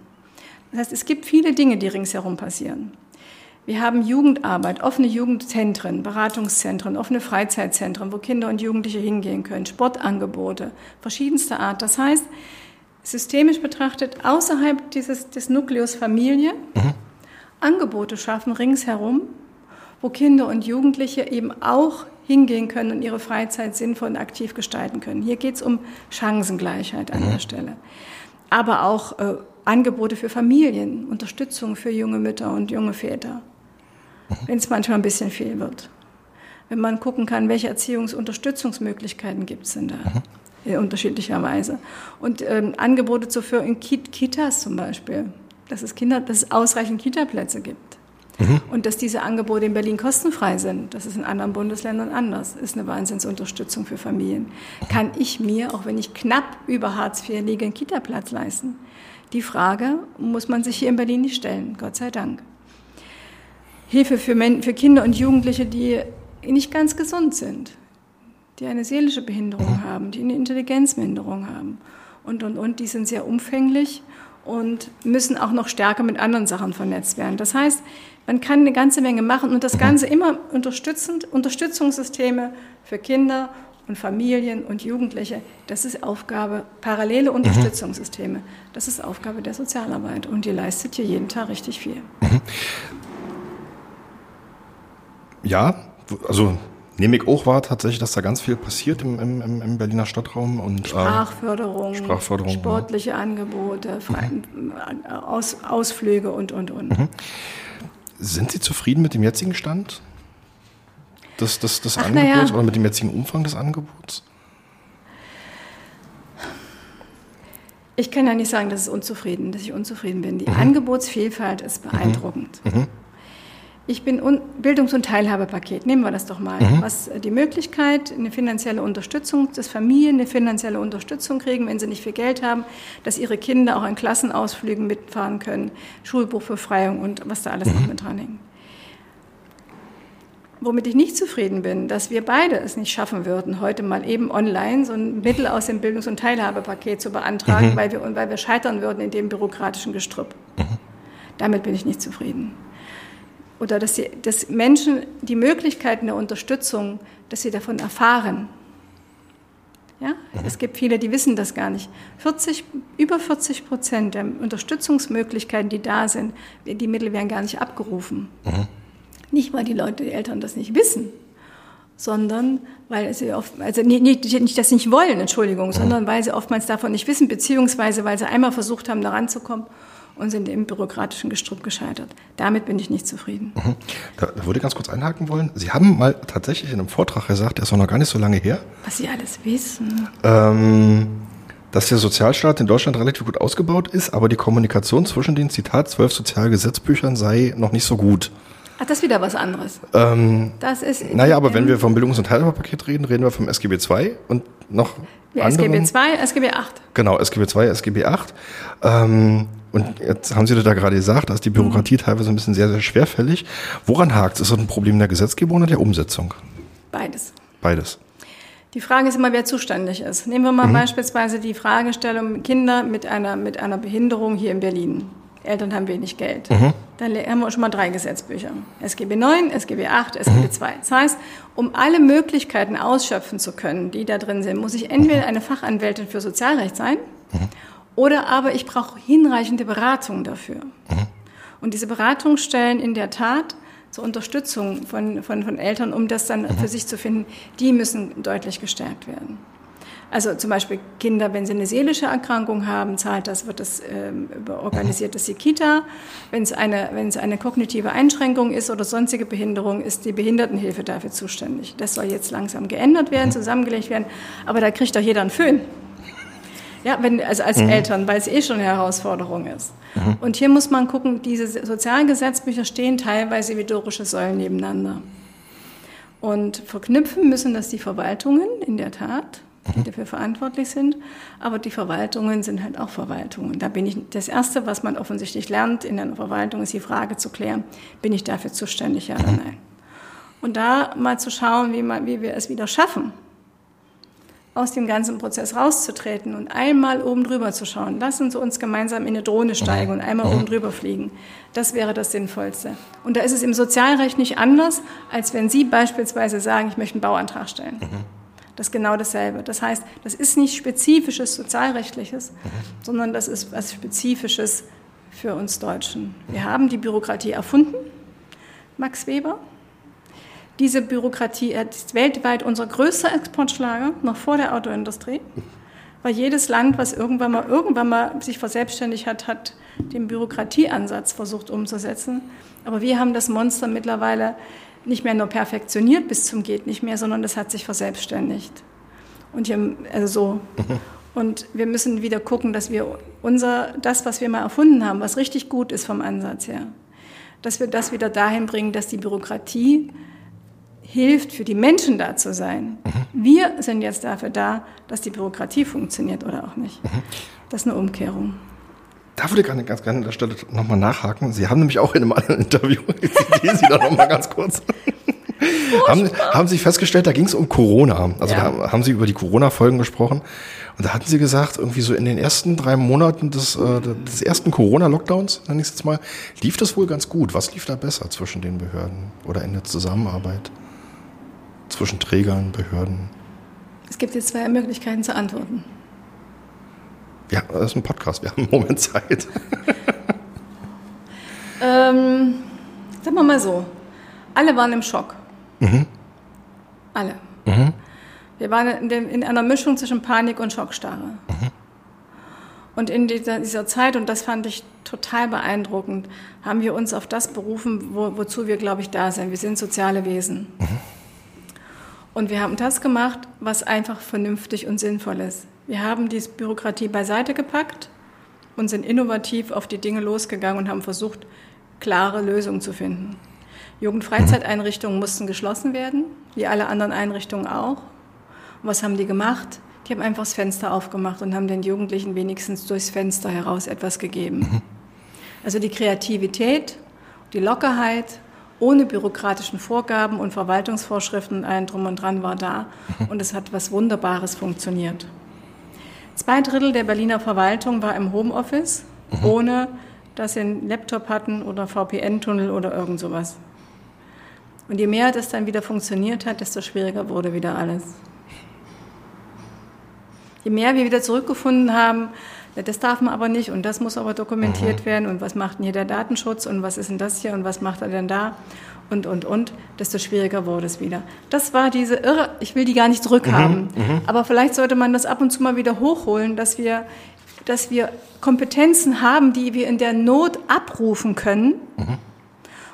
Das heißt, es gibt viele Dinge, die ringsherum passieren. Wir haben Jugendarbeit, offene Jugendzentren, Beratungszentren, offene Freizeitzentren, wo Kinder und Jugendliche hingehen können, Sportangebote verschiedenster Art. Das heißt, systemisch betrachtet, außerhalb dieses, des Nukleus Familie mhm. Angebote schaffen ringsherum, wo Kinder und Jugendliche eben auch hingehen können und ihre Freizeit sinnvoll und aktiv gestalten können. Hier geht es um Chancengleichheit an mhm. der Stelle. Aber auch äh, Angebote für Familien, Unterstützung für junge Mütter und junge Väter, mhm. wenn es manchmal ein bisschen viel wird. Wenn man gucken kann, welche Erziehungsunterstützungsmöglichkeiten gibt es denn da mhm. in unterschiedlicher Weise. Und ähm, Angebote zu führen in Kitas zum Beispiel, dass es, Kinder, dass es ausreichend Kitaplätze gibt. Mhm. Und dass diese Angebote in Berlin kostenfrei sind, das ist in anderen Bundesländern anders, ist eine Wahnsinnsunterstützung für Familien. Kann ich mir, auch wenn ich knapp über Hartz IV liege, einen Kitaplatz leisten? Die Frage muss man sich hier in Berlin nicht stellen, Gott sei Dank. Hilfe für, Men für Kinder und Jugendliche, die nicht ganz gesund sind, die eine seelische Behinderung mhm. haben, die eine Intelligenzminderung haben und, und, und, die sind sehr umfänglich und müssen auch noch stärker mit anderen Sachen vernetzt werden. Das heißt, man kann eine ganze Menge machen und das Ganze immer unterstützend, Unterstützungssysteme für Kinder und Familien und Jugendliche, das ist Aufgabe, parallele mhm. Unterstützungssysteme, das ist Aufgabe der Sozialarbeit und die leistet hier jeden Tag richtig viel. Mhm. Ja, also nehme ich auch wahr tatsächlich, dass da ganz viel passiert im, im, im Berliner Stadtraum. Und, Sprachförderung, äh, Sprachförderung sportliche ja. Angebote, mhm. Aus, Ausflüge und, und, und. Mhm. Sind Sie zufrieden mit dem jetzigen Stand des, des, des Ach, Angebots ja. oder mit dem jetzigen Umfang des Angebots? Ich kann ja nicht sagen, dass, es unzufrieden, dass ich unzufrieden bin. Die mhm. Angebotsvielfalt ist beeindruckend. Mhm. Ich bin un Bildungs- und Teilhabepaket, nehmen wir das doch mal. Mhm. Was äh, die Möglichkeit, eine finanzielle Unterstützung, dass Familien eine finanzielle Unterstützung kriegen, wenn sie nicht viel Geld haben, dass ihre Kinder auch an Klassenausflügen mitfahren können, Schulbuchbefreiung und was da alles mhm. noch mit dranhängt. Womit ich nicht zufrieden bin, dass wir beide es nicht schaffen würden, heute mal eben online so ein Mittel aus dem Bildungs- und Teilhabepaket zu beantragen, mhm. weil, wir, weil wir scheitern würden in dem bürokratischen Gestrüpp. Mhm. Damit bin ich nicht zufrieden oder dass, sie, dass Menschen die Möglichkeiten der Unterstützung, dass sie davon erfahren. Ja? Mhm. Es gibt viele, die wissen das gar nicht. 40, über 40 Prozent der Unterstützungsmöglichkeiten, die da sind, die Mittel werden gar nicht abgerufen. Mhm. Nicht, weil die Leute, die Eltern das nicht wissen, sondern weil sie oft, also nicht, nicht, nicht sie nicht wollen, Entschuldigung, mhm. sondern weil sie oftmals davon nicht wissen, beziehungsweise weil sie einmal versucht haben, da ranzukommen und sind im bürokratischen Gestrüpp gescheitert. Damit bin ich nicht zufrieden. Mhm. Da, da würde ich ganz kurz einhaken wollen. Sie haben mal tatsächlich in einem Vortrag gesagt, der ist auch noch gar nicht so lange her. Was Sie alles wissen. Ähm, dass der Sozialstaat in Deutschland relativ gut ausgebaut ist, aber die Kommunikation zwischen den Zitat zwölf Sozialgesetzbüchern sei noch nicht so gut. Ach, das ist wieder was anderes. Ähm, das ist naja, aber wenn wir vom Bildungs- und Teilhaberpaket reden, reden wir vom SGB II und noch ja, SGB II, SGB VIII. Genau, SGB II, SGB VIII. Ähm, und jetzt haben Sie da gerade gesagt, da ist die Bürokratie mhm. teilweise ein bisschen sehr, sehr schwerfällig. Woran hakt es? Ist das ein Problem der Gesetzgebung oder der Umsetzung? Beides. Beides. Die Frage ist immer, wer zuständig ist. Nehmen wir mal mhm. beispielsweise die Fragestellung Kinder mit einer, mit einer Behinderung hier in Berlin. Eltern haben wenig Geld. Mhm. Dann haben wir schon mal drei Gesetzbücher. SGB 9, SGB 8, SGB 2. Das heißt, um alle Möglichkeiten ausschöpfen zu können, die da drin sind, muss ich entweder eine Fachanwältin für Sozialrecht sein mhm. oder aber ich brauche hinreichende Beratung dafür. Mhm. Und diese Beratungsstellen in der Tat zur Unterstützung von, von, von Eltern, um das dann für sich zu finden, die müssen deutlich gestärkt werden. Also zum Beispiel Kinder, wenn sie eine seelische Erkrankung haben, zahlt das, wird das ähm, organisiert das die Kita. Wenn es eine, wenn es eine kognitive Einschränkung ist oder sonstige Behinderung, ist die Behindertenhilfe dafür zuständig. Das soll jetzt langsam geändert werden, zusammengelegt werden. Aber da kriegt doch jeder einen Föhn. Ja, wenn, also als mhm. Eltern, weil es eh schon eine Herausforderung ist. Mhm. Und hier muss man gucken, diese Sozialgesetzbücher stehen teilweise wie dorische Säulen nebeneinander. Und verknüpfen müssen das die Verwaltungen in der Tat die mhm. dafür verantwortlich sind. Aber die Verwaltungen sind halt auch Verwaltungen. Da bin ich, das Erste, was man offensichtlich lernt in einer Verwaltung, ist die Frage zu klären, bin ich dafür zuständig, ja oder mhm. nein? Und da mal zu schauen, wie, man, wie wir es wieder schaffen, aus dem ganzen Prozess rauszutreten und einmal oben drüber zu schauen. Lassen Sie uns gemeinsam in eine Drohne steigen und einmal oben drüber fliegen. Das wäre das Sinnvollste. Und da ist es im Sozialrecht nicht anders, als wenn Sie beispielsweise sagen, ich möchte einen Bauantrag stellen. Mhm. Das ist genau dasselbe. Das heißt, das ist nicht spezifisches Sozialrechtliches, mhm. sondern das ist was Spezifisches für uns Deutschen. Wir haben die Bürokratie erfunden, Max Weber. Diese Bürokratie ist weltweit unser größter Exportschlager, noch vor der Autoindustrie. Weil jedes Land, was irgendwann mal, irgendwann mal sich verselbstständigt hat, hat den Bürokratieansatz versucht umzusetzen. Aber wir haben das Monster mittlerweile nicht mehr nur perfektioniert bis zum geht nicht mehr, sondern das hat sich verselbstständigt. Und hier, also so. Mhm. Und wir müssen wieder gucken, dass wir unser, das, was wir mal erfunden haben, was richtig gut ist vom Ansatz her, dass wir das wieder dahin bringen, dass die Bürokratie hilft, für die Menschen da zu sein. Mhm. Wir sind jetzt dafür da, dass die Bürokratie funktioniert oder auch nicht. Mhm. Das ist eine Umkehrung. Da würde ich gerne ganz gerne an der Stelle nochmal nachhaken. Sie haben nämlich auch in einem anderen Interview, ich zitiere Sie da nochmal ganz kurz, haben, haben Sie festgestellt, da ging es um Corona. Also ja. da haben Sie über die Corona-Folgen gesprochen. Und da hatten Sie gesagt, irgendwie so in den ersten drei Monaten des, äh, des ersten Corona-Lockdowns, nenne ich es jetzt mal, lief das wohl ganz gut. Was lief da besser zwischen den Behörden oder in der Zusammenarbeit zwischen Trägern, Behörden? Es gibt jetzt zwei Möglichkeiten zu antworten. Ja, das ist ein Podcast, wir haben einen Moment Zeit. ähm, sagen wir mal so, alle waren im Schock. Mhm. Alle. Mhm. Wir waren in, dem, in, einer Mischung zwischen Panik und Schockstarre. Mhm. Und in dieser, dieser, Zeit, und das fand ich total beeindruckend, haben wir uns auf das berufen, wo, wozu wir, glaube ich, da sind. Wir sind soziale Wesen. Mhm. Und wir haben das gemacht, was einfach vernünftig und sinnvoll ist. Wir haben die Bürokratie beiseite gepackt und sind innovativ auf die Dinge losgegangen und haben versucht, klare Lösungen zu finden. Jugendfreizeiteinrichtungen mussten geschlossen werden, wie alle anderen Einrichtungen auch. Und was haben die gemacht? Die haben einfach das Fenster aufgemacht und haben den Jugendlichen wenigstens durchs Fenster heraus etwas gegeben. Also die Kreativität, die Lockerheit, ohne bürokratischen Vorgaben und Verwaltungsvorschriften und allem drum und dran war da. Und es hat was Wunderbares funktioniert. Zwei Drittel der Berliner Verwaltung war im Homeoffice, mhm. ohne dass sie einen Laptop hatten oder VPN-Tunnel oder irgend sowas. Und je mehr das dann wieder funktioniert hat, desto schwieriger wurde wieder alles. Je mehr wir wieder zurückgefunden haben, das darf man aber nicht und das muss aber dokumentiert mhm. werden und was macht denn hier der Datenschutz und was ist denn das hier und was macht er denn da? Und, und, und, desto schwieriger wurde es wieder. Das war diese irre, ich will die gar nicht zurückhaben, mhm, mhm, aber vielleicht sollte man das ab und zu mal wieder hochholen, dass wir dass wir Kompetenzen haben, die wir in der Not abrufen können. Mhm.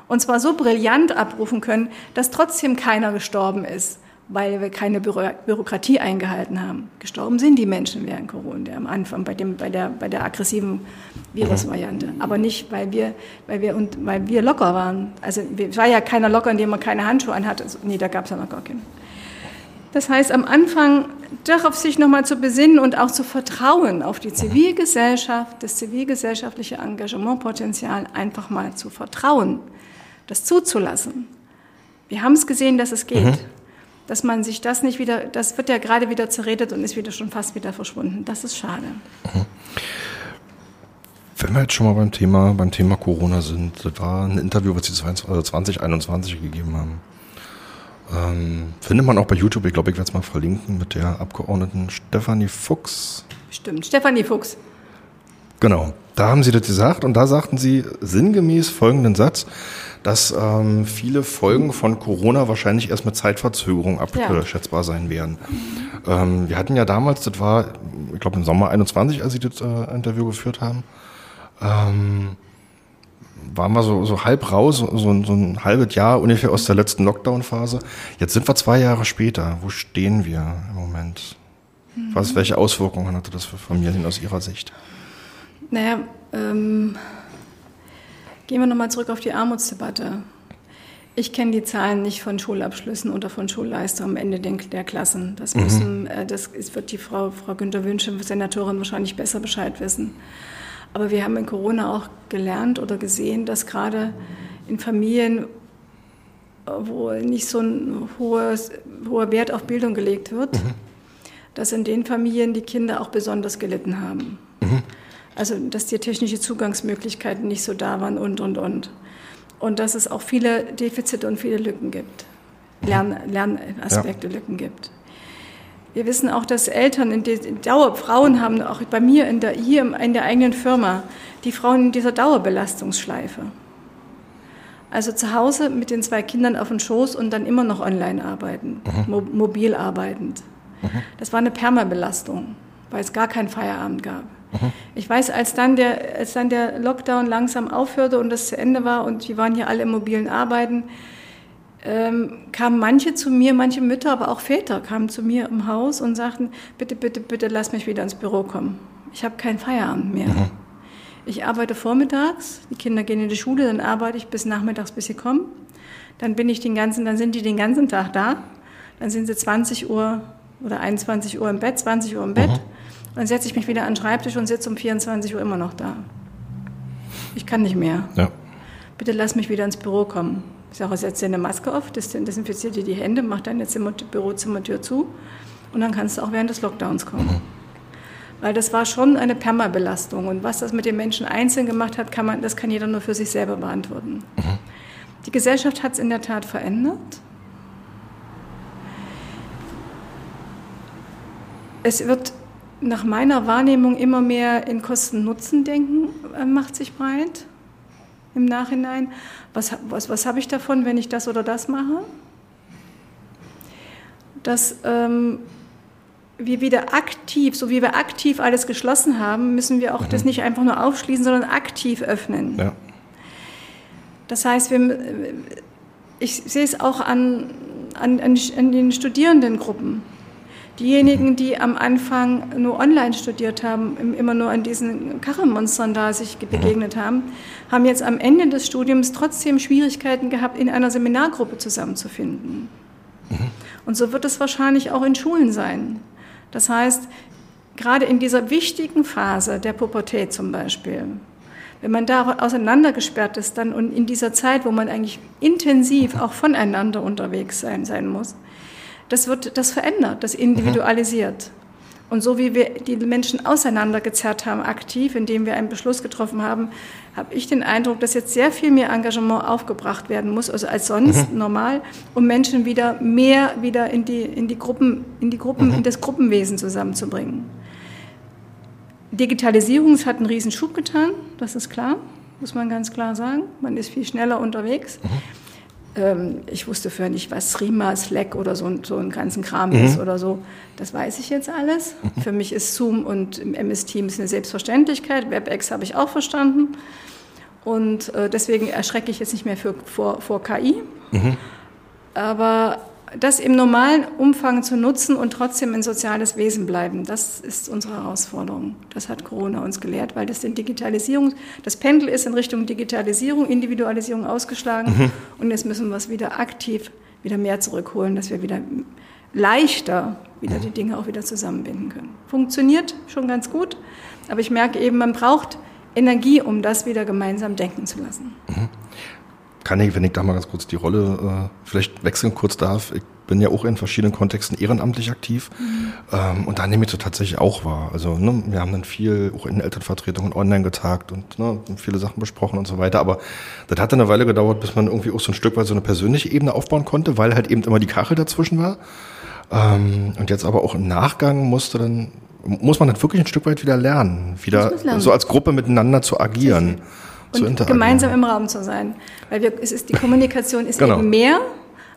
Und zwar so brillant abrufen können, dass trotzdem keiner gestorben ist weil wir keine Büro Bürokratie eingehalten haben. Gestorben sind die Menschen während Corona, am Anfang bei, dem, bei, der, bei der aggressiven Virusvariante. Mhm. Aber nicht, weil wir, weil, wir, und, weil wir locker waren. Also es war ja keiner locker, indem man keine Handschuhe anhatte. Also, nee, da gab es ja noch gar keine. Das heißt, am Anfang darauf sich nochmal zu besinnen und auch zu vertrauen auf die Zivilgesellschaft, das zivilgesellschaftliche Engagementpotenzial einfach mal zu vertrauen, das zuzulassen. Wir haben es gesehen, dass es geht. Mhm dass man sich das nicht wieder, das wird ja gerade wieder zerredet und ist wieder schon fast wieder verschwunden. Das ist schade. Mhm. Wenn wir jetzt schon mal beim Thema, beim Thema Corona sind, das war ein Interview, was Sie 2021 also gegeben haben. Ähm, findet man auch bei YouTube, ich glaube, ich werde es mal verlinken, mit der Abgeordneten Stefanie Fuchs. Stimmt, Stefanie Fuchs. Genau, da haben Sie das gesagt und da sagten Sie sinngemäß folgenden Satz dass ähm, viele Folgen von Corona wahrscheinlich erst mit Zeitverzögerung abschätzbar ja. sein werden. Ähm, wir hatten ja damals, das war, ich glaube im Sommer 21, als Sie das äh, Interview geführt haben, ähm, waren wir so, so halb raus, so, so ein halbes Jahr ungefähr aus der letzten Lockdown-Phase. Jetzt sind wir zwei Jahre später. Wo stehen wir im Moment? Was, welche Auswirkungen hatte das für Familien aus Ihrer Sicht? Naja, ähm, Gehen wir nochmal zurück auf die Armutsdebatte. Ich kenne die Zahlen nicht von Schulabschlüssen oder von Schulleistungen am Ende der Klassen. Das, mhm. müssen, mhm. das wird die Frau, Frau Günter Wünsche, Senatorin, wahrscheinlich besser Bescheid wissen. Aber wir haben in Corona auch gelernt oder gesehen, dass gerade in Familien, wo nicht so ein hohes, hoher Wert auf Bildung gelegt wird, mhm. dass in den Familien die Kinder auch besonders gelitten haben. Mhm. Also, dass die technische Zugangsmöglichkeiten nicht so da waren und, und, und. Und dass es auch viele Defizite und viele Lücken gibt, Lern, Lernaspekte, ja. Lücken gibt. Wir wissen auch, dass Eltern in die Dauer, Frauen haben auch bei mir in der, hier in der eigenen Firma, die Frauen in dieser Dauerbelastungsschleife. Also zu Hause mit den zwei Kindern auf dem Schoß und dann immer noch online arbeiten, mhm. mobil arbeitend. Mhm. Das war eine Permabelastung, weil es gar keinen Feierabend gab. Ich weiß, als dann, der, als dann der Lockdown langsam aufhörte und das zu Ende war und wir waren hier alle im mobilen Arbeiten, ähm, kamen manche zu mir, manche Mütter, aber auch Väter kamen zu mir im Haus und sagten, bitte, bitte, bitte lass mich wieder ins Büro kommen. Ich habe keinen Feierabend mehr. Mhm. Ich arbeite vormittags, die Kinder gehen in die Schule, dann arbeite ich bis nachmittags, bis sie kommen. Dann bin ich den ganzen, dann sind die den ganzen Tag da. Dann sind sie 20 Uhr oder 21 Uhr im Bett, 20 Uhr im Bett. Mhm. Dann setze ich mich wieder an den Schreibtisch und sitze um 24 Uhr immer noch da. Ich kann nicht mehr. Ja. Bitte lass mich wieder ins Büro kommen. Ich sage, setz dir eine Maske auf, desinfiziert dir die Hände, mach deine Zimmer, Bürozimmertür zu und dann kannst du auch während des Lockdowns kommen. Mhm. Weil das war schon eine Permabelastung und was das mit den Menschen einzeln gemacht hat, kann man, das kann jeder nur für sich selber beantworten. Mhm. Die Gesellschaft hat es in der Tat verändert. Es wird nach meiner Wahrnehmung immer mehr in Kosten-Nutzen-Denken äh, macht sich breit im Nachhinein. Was, was, was habe ich davon, wenn ich das oder das mache? Dass ähm, wir wieder aktiv, so wie wir aktiv alles geschlossen haben, müssen wir auch mhm. das nicht einfach nur aufschließen, sondern aktiv öffnen. Ja. Das heißt, wir, ich sehe es auch an, an, an den Studierendengruppen Diejenigen, die am Anfang nur online studiert haben, immer nur an diesen Kachelmonstern da sich begegnet haben, haben jetzt am Ende des Studiums trotzdem Schwierigkeiten gehabt, in einer Seminargruppe zusammenzufinden. Mhm. Und so wird es wahrscheinlich auch in Schulen sein. Das heißt, gerade in dieser wichtigen Phase der Pubertät zum Beispiel, wenn man da auseinandergesperrt ist dann und in dieser Zeit, wo man eigentlich intensiv auch voneinander unterwegs sein, sein muss, das wird das verändert, das individualisiert. Und so wie wir die Menschen auseinandergezerrt haben, aktiv, indem wir einen Beschluss getroffen haben, habe ich den Eindruck, dass jetzt sehr viel mehr Engagement aufgebracht werden muss, also als sonst mhm. normal, um Menschen wieder mehr wieder in die, in die Gruppen, in die Gruppen, mhm. in das Gruppenwesen zusammenzubringen. Digitalisierung hat einen riesen Schub getan, das ist klar, muss man ganz klar sagen. Man ist viel schneller unterwegs. Mhm. Ähm, ich wusste vorher nicht, was Threema, Slack oder so, so ein ganzen Kram mhm. ist oder so. Das weiß ich jetzt alles. Mhm. Für mich ist Zoom und MS Teams eine Selbstverständlichkeit. WebEx habe ich auch verstanden. Und äh, deswegen erschrecke ich jetzt nicht mehr für, vor, vor KI. Mhm. Aber das im normalen Umfang zu nutzen und trotzdem ein soziales Wesen bleiben, das ist unsere Herausforderung. Das hat Corona uns gelehrt, weil das den Digitalisierung, das Pendel ist in Richtung Digitalisierung, Individualisierung ausgeschlagen mhm. und jetzt müssen wir es wieder aktiv wieder mehr zurückholen, dass wir wieder leichter wieder die Dinge auch wieder zusammenbinden können. Funktioniert schon ganz gut, aber ich merke eben, man braucht Energie, um das wieder gemeinsam denken zu lassen. Mhm kann ich, wenn ich da mal ganz kurz die Rolle äh, vielleicht wechseln kurz darf, ich bin ja auch in verschiedenen Kontexten ehrenamtlich aktiv mhm. ähm, und da nehme ich das tatsächlich auch wahr. Also ne, wir haben dann viel auch in Elternvertretungen online getagt und ne, viele Sachen besprochen und so weiter, aber das hat dann eine Weile gedauert, bis man irgendwie auch so ein Stück weit so eine persönliche Ebene aufbauen konnte, weil halt eben immer die Kachel dazwischen war. Ähm, und jetzt aber auch im Nachgang musste dann muss man dann wirklich ein Stück weit wieder lernen, wieder so als Gruppe miteinander zu agieren und gemeinsam im Raum zu sein. Weil wir, es ist, die Kommunikation ist genau. eben mehr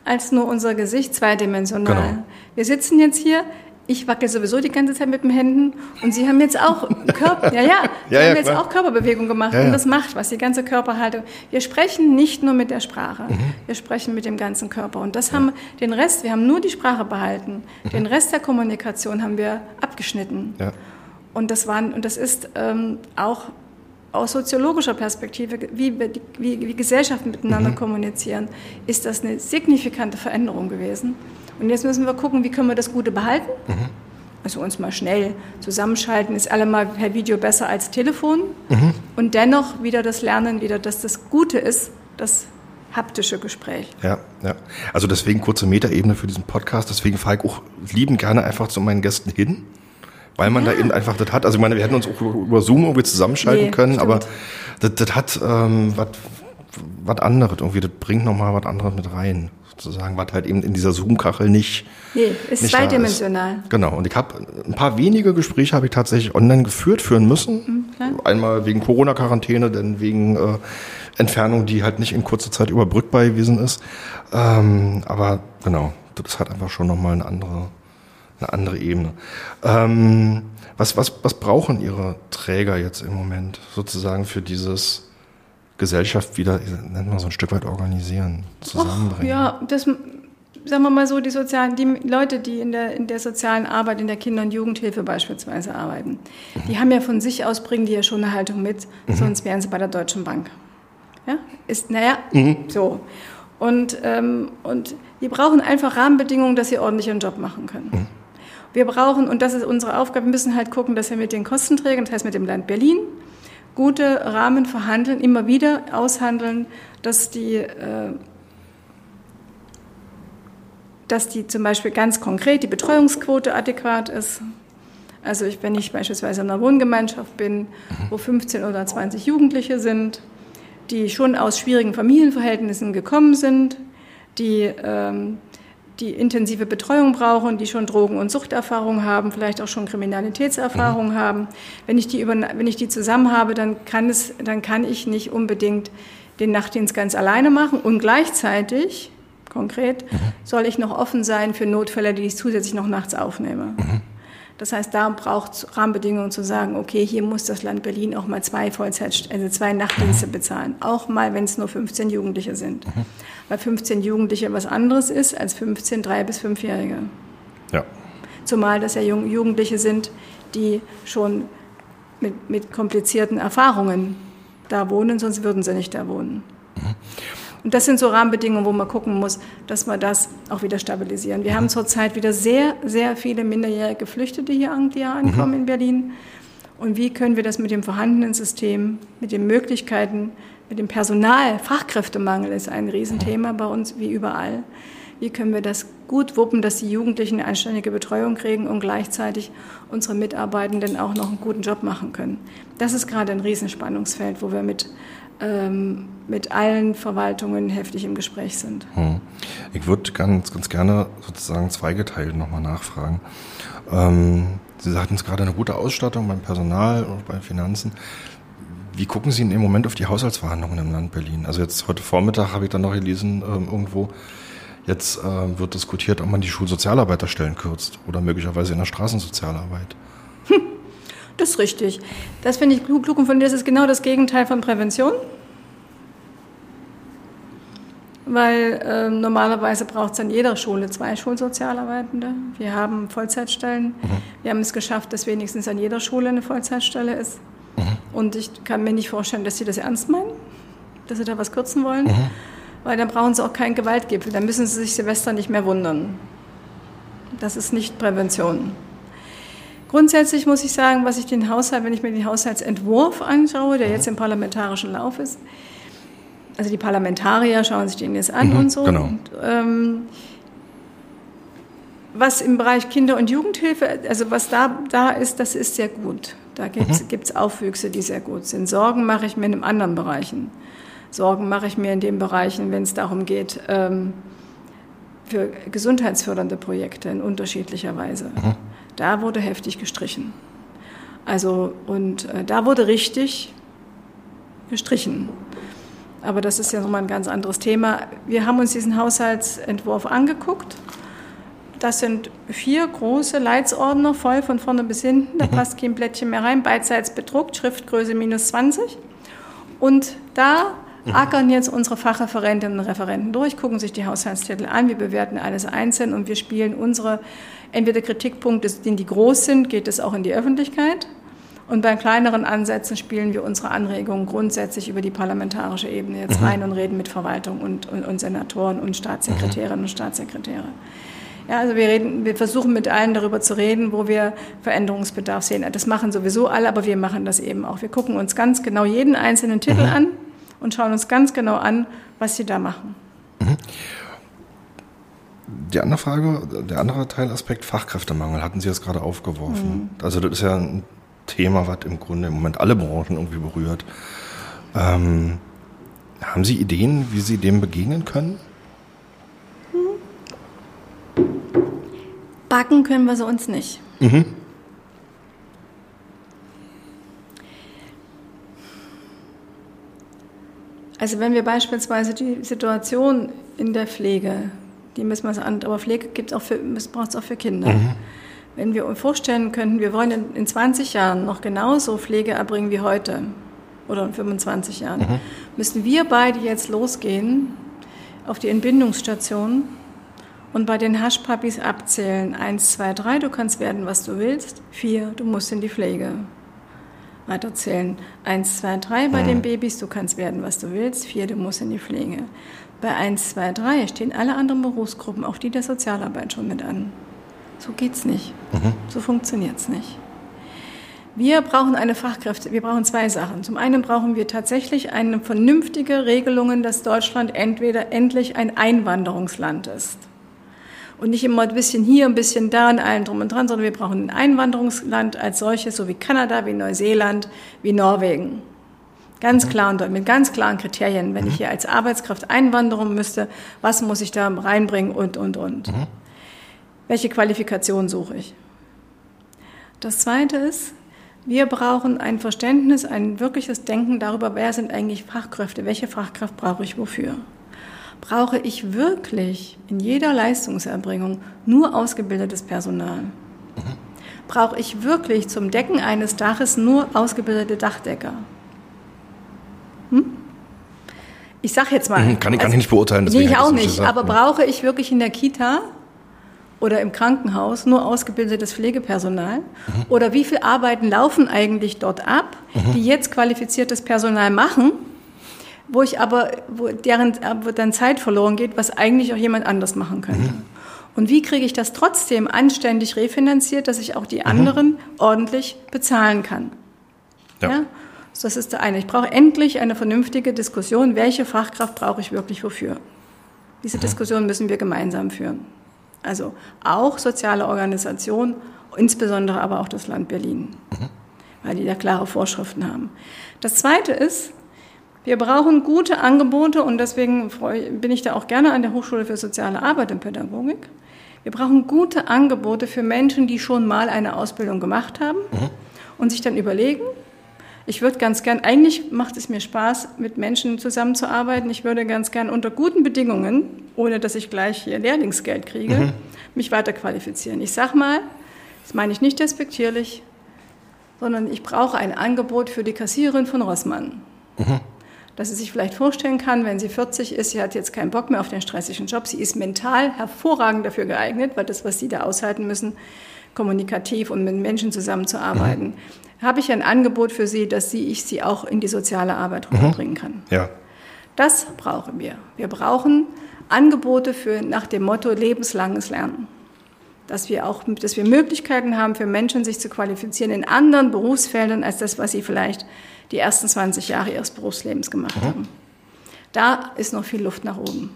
als nur unser Gesicht, zweidimensional. Genau. Wir sitzen jetzt hier, ich wackel sowieso die ganze Zeit mit den Händen und Sie haben jetzt auch Körper, ja, ja, Sie ja, haben ja, jetzt auch Körperbewegung gemacht ja, und das macht was, die ganze Körperhaltung. Wir sprechen nicht nur mit der Sprache, mhm. wir sprechen mit dem ganzen Körper und das haben den Rest, wir haben nur die Sprache behalten, mhm. den Rest der Kommunikation haben wir abgeschnitten. Und das waren, und das ist ähm, auch aus soziologischer Perspektive, wie, wie, wie Gesellschaften miteinander mhm. kommunizieren, ist das eine signifikante Veränderung gewesen. Und jetzt müssen wir gucken, wie können wir das Gute behalten. Mhm. Also uns mal schnell zusammenschalten, ist allemal per Video besser als Telefon. Mhm. Und dennoch wieder das Lernen, wieder, dass das Gute ist, das haptische Gespräch. Ja, ja. Also deswegen kurze Metaebene für diesen Podcast. Deswegen fahre ich auch lieben gerne einfach zu meinen Gästen hin weil man ja. da eben einfach das hat. Also ich meine, wir hätten uns auch über Zoom irgendwie zusammenschalten nee, können, stimmt. aber das, das hat ähm, was anderes irgendwie. Das bringt nochmal was anderes mit rein, sozusagen, was halt eben in dieser Zoom-Kachel nicht. Nee, ist nicht zweidimensional. Ist. Genau. Und ich habe ein paar wenige Gespräche habe ich tatsächlich online geführt, führen müssen. Mhm, Einmal wegen Corona-Quarantäne, dann wegen äh, Entfernung, die halt nicht in kurzer Zeit überbrückbar gewesen ist. Ähm, aber genau, das hat einfach schon nochmal eine andere eine andere Ebene. Ähm, was, was, was brauchen Ihre Träger jetzt im Moment sozusagen für dieses Gesellschaft wieder, nennt man so ein Stück weit organisieren, zusammenbringen? Ja, das, sagen wir mal so, die sozialen, die Leute, die in der, in der sozialen Arbeit, in der Kinder- und Jugendhilfe beispielsweise arbeiten, mhm. die haben ja von sich aus, bringen die ja schon eine Haltung mit, mhm. sonst wären sie bei der Deutschen Bank. Ja, ist, naja, mhm. so. Und, ähm, und die brauchen einfach Rahmenbedingungen, dass sie ordentlich ihren Job machen können. Wir brauchen, und das ist unsere Aufgabe, wir müssen halt gucken, dass wir mit den Kostenträgern, das heißt mit dem Land Berlin, gute Rahmen verhandeln, immer wieder aushandeln, dass die, äh, dass die zum Beispiel ganz konkret die Betreuungsquote adäquat ist. Also ich, wenn ich beispielsweise in einer Wohngemeinschaft bin, wo 15 oder 20 Jugendliche sind, die schon aus schwierigen Familienverhältnissen gekommen sind, die ähm, die intensive Betreuung brauchen, die schon Drogen- und Suchterfahrung haben, vielleicht auch schon Kriminalitätserfahrung mhm. haben. Wenn ich, die über, wenn ich die zusammen habe, dann kann, es, dann kann ich nicht unbedingt den Nachtdienst ganz alleine machen und gleichzeitig, konkret, mhm. soll ich noch offen sein für Notfälle, die ich zusätzlich noch nachts aufnehme. Mhm. Das heißt, da braucht es Rahmenbedingungen zu sagen, okay, hier muss das Land Berlin auch mal zwei Vollzeit, also zwei Nachtdienste bezahlen. Auch mal, wenn es nur 15 Jugendliche sind. Mhm. Weil 15 Jugendliche was anderes ist als 15 drei- bis fünfjährige. Ja. Zumal das ja Jugendliche sind, die schon mit, mit komplizierten Erfahrungen da wohnen, sonst würden sie nicht da wohnen. Mhm. Und das sind so Rahmenbedingungen, wo man gucken muss, dass wir das auch wieder stabilisieren. Wir haben zurzeit wieder sehr, sehr viele minderjährige Geflüchtete hier, die ankommen mhm. in Berlin. Und wie können wir das mit dem vorhandenen System, mit den Möglichkeiten, mit dem Personal, Fachkräftemangel ist ein Riesenthema bei uns wie überall. Wie können wir das gut wuppen, dass die Jugendlichen eine anständige Betreuung kriegen und gleichzeitig unsere Mitarbeitenden auch noch einen guten Job machen können? Das ist gerade ein Riesenspannungsfeld, wo wir mit ähm, mit allen Verwaltungen heftig im Gespräch sind. Hm. Ich würde ganz, ganz gerne sozusagen zweigeteilt nochmal nachfragen. Ähm, Sie sagten es gerade, eine gute Ausstattung beim Personal und bei Finanzen. Wie gucken Sie im Moment auf die Haushaltsverhandlungen im Land Berlin? Also jetzt heute Vormittag habe ich dann noch gelesen ähm, irgendwo, jetzt äh, wird diskutiert, ob man die Schulsozialarbeiterstellen kürzt oder möglicherweise in der Straßensozialarbeit. Das ist richtig. Das finde ich klug, klug und von dir ist es genau das Gegenteil von Prävention. Weil äh, normalerweise braucht es an jeder Schule zwei Schulsozialarbeitende. Wir haben Vollzeitstellen. Mhm. Wir haben es geschafft, dass wenigstens an jeder Schule eine Vollzeitstelle ist. Mhm. Und ich kann mir nicht vorstellen, dass sie das ernst meinen, dass sie da was kürzen wollen. Mhm. Weil dann brauchen sie auch keinen Gewaltgipfel. Dann müssen sie sich Silvester nicht mehr wundern. Das ist nicht Prävention. Grundsätzlich muss ich sagen, was ich den Haushalt, wenn ich mir den Haushaltsentwurf anschaue, der mhm. jetzt im parlamentarischen Lauf ist, also die Parlamentarier schauen sich den jetzt an mhm, und so. Genau. Und, ähm, was im Bereich Kinder- und Jugendhilfe, also was da, da ist, das ist sehr gut. Da gibt es mhm. Aufwüchse, die sehr gut sind. Sorgen mache ich mir in anderen Bereichen. Sorgen mache ich mir in den Bereichen, wenn es darum geht, ähm, für gesundheitsfördernde Projekte in unterschiedlicher Weise. Mhm. Da wurde heftig gestrichen. Also, und äh, da wurde richtig gestrichen. Aber das ist ja nochmal ein ganz anderes Thema. Wir haben uns diesen Haushaltsentwurf angeguckt. Das sind vier große Leitsordner voll von vorne bis hinten. Da mhm. passt kein Blättchen mehr rein. Beidseits bedruckt, Schriftgröße minus 20. Und da. Ackern jetzt unsere Fachreferentinnen und Referenten durch, gucken sich die Haushaltstitel an, wir bewerten alles einzeln und wir spielen unsere entweder Kritikpunkte, die groß sind, geht es auch in die Öffentlichkeit. Und bei kleineren Ansätzen spielen wir unsere Anregungen grundsätzlich über die parlamentarische Ebene jetzt mhm. rein und reden mit Verwaltung und, und, und Senatoren und Staatssekretärinnen mhm. und Staatssekretäre. Ja, also wir, reden, wir versuchen mit allen darüber zu reden, wo wir Veränderungsbedarf sehen. Das machen sowieso alle, aber wir machen das eben auch. Wir gucken uns ganz genau jeden einzelnen Titel mhm. an und schauen uns ganz genau an, was sie da machen. Mhm. Die andere Frage, der andere Teilaspekt, Fachkräftemangel, hatten Sie jetzt gerade aufgeworfen. Mhm. Also das ist ja ein Thema, was im Grunde im Moment alle Branchen irgendwie berührt. Ähm, haben Sie Ideen, wie Sie dem begegnen können? Backen können wir sie uns nicht. Mhm. Also wenn wir beispielsweise die Situation in der Pflege, die müssen wir uns an, aber Pflege braucht es auch für Kinder. Mhm. Wenn wir uns vorstellen könnten, wir wollen in, in 20 Jahren noch genauso Pflege erbringen wie heute oder in 25 Jahren, mhm. müssen wir beide jetzt losgehen auf die Entbindungsstation und bei den Haschpapis abzählen. Eins, zwei, drei, du kannst werden, was du willst. Vier, du musst in die Pflege. Weiterzählen. Eins, zwei, drei bei mhm. den Babys, du kannst werden, was du willst. Vier, du musst in die Pflege. Bei eins, zwei, drei stehen alle anderen Berufsgruppen, auch die der Sozialarbeit schon mit an. So geht's nicht. Mhm. So funktioniert's nicht. Wir brauchen eine Fachkräfte. Wir brauchen zwei Sachen. Zum einen brauchen wir tatsächlich eine vernünftige Regelung, dass Deutschland entweder endlich ein Einwanderungsland ist. Und nicht immer ein bisschen hier, ein bisschen da und allen drum und dran, sondern wir brauchen ein Einwanderungsland als solches, so wie Kanada, wie Neuseeland, wie Norwegen. Ganz klar und mit ganz klaren Kriterien. Wenn ich mhm. hier als Arbeitskraft einwandern müsste, was muss ich da reinbringen und, und, und. Mhm. Welche Qualifikation suche ich? Das Zweite ist, wir brauchen ein Verständnis, ein wirkliches Denken darüber, wer sind eigentlich Fachkräfte, welche Fachkraft brauche ich wofür. Brauche ich wirklich in jeder Leistungserbringung nur ausgebildetes Personal? Brauche ich wirklich zum Decken eines Daches nur ausgebildete Dachdecker? Hm? Ich sage jetzt mal. Mhm, kann, ich, kann ich nicht beurteilen. Nee, ich auch nicht. Aber brauche ich wirklich in der Kita oder im Krankenhaus nur ausgebildetes Pflegepersonal? Mhm. Oder wie viele Arbeiten laufen eigentlich dort ab, mhm. die jetzt qualifiziertes Personal machen, wo ich aber, wo deren wo dann Zeit verloren geht, was eigentlich auch jemand anders machen könnte? Mhm. Und wie kriege ich das trotzdem anständig refinanziert, dass ich auch die mhm. anderen ordentlich bezahlen kann? Ja. ja? Das ist der eine. Ich brauche endlich eine vernünftige Diskussion, welche Fachkraft brauche ich wirklich wofür. Diese mhm. Diskussion müssen wir gemeinsam führen. Also auch soziale Organisationen, insbesondere aber auch das Land Berlin, mhm. weil die da klare Vorschriften haben. Das Zweite ist, wir brauchen gute Angebote und deswegen bin ich da auch gerne an der Hochschule für soziale Arbeit und Pädagogik. Wir brauchen gute Angebote für Menschen, die schon mal eine Ausbildung gemacht haben mhm. und sich dann überlegen, Ich würde ganz gern, eigentlich macht es mir Spaß, mit Menschen zusammenzuarbeiten. Ich würde ganz gern unter guten Bedingungen, ohne dass ich gleich hier Lehrlingsgeld kriege, mhm. mich weiterqualifizieren. Ich sag mal, das meine ich nicht despektierlich, sondern ich brauche ein Angebot für die Kassiererin von Rossmann. Mhm. Dass sie sich vielleicht vorstellen kann, wenn sie 40 ist, sie hat jetzt keinen Bock mehr auf den stressigen Job, sie ist mental hervorragend dafür geeignet, weil das, was sie da aushalten müssen, kommunikativ und mit Menschen zusammenzuarbeiten. Mhm habe ich ein Angebot für Sie, dass Sie, ich Sie auch in die soziale Arbeit mhm. rüberbringen kann. Ja. Das brauchen wir. Wir brauchen Angebote für nach dem Motto lebenslanges Lernen. Dass wir auch, dass wir Möglichkeiten haben für Menschen, sich zu qualifizieren in anderen Berufsfeldern als das, was sie vielleicht die ersten 20 Jahre ihres Berufslebens gemacht mhm. haben. Da ist noch viel Luft nach oben.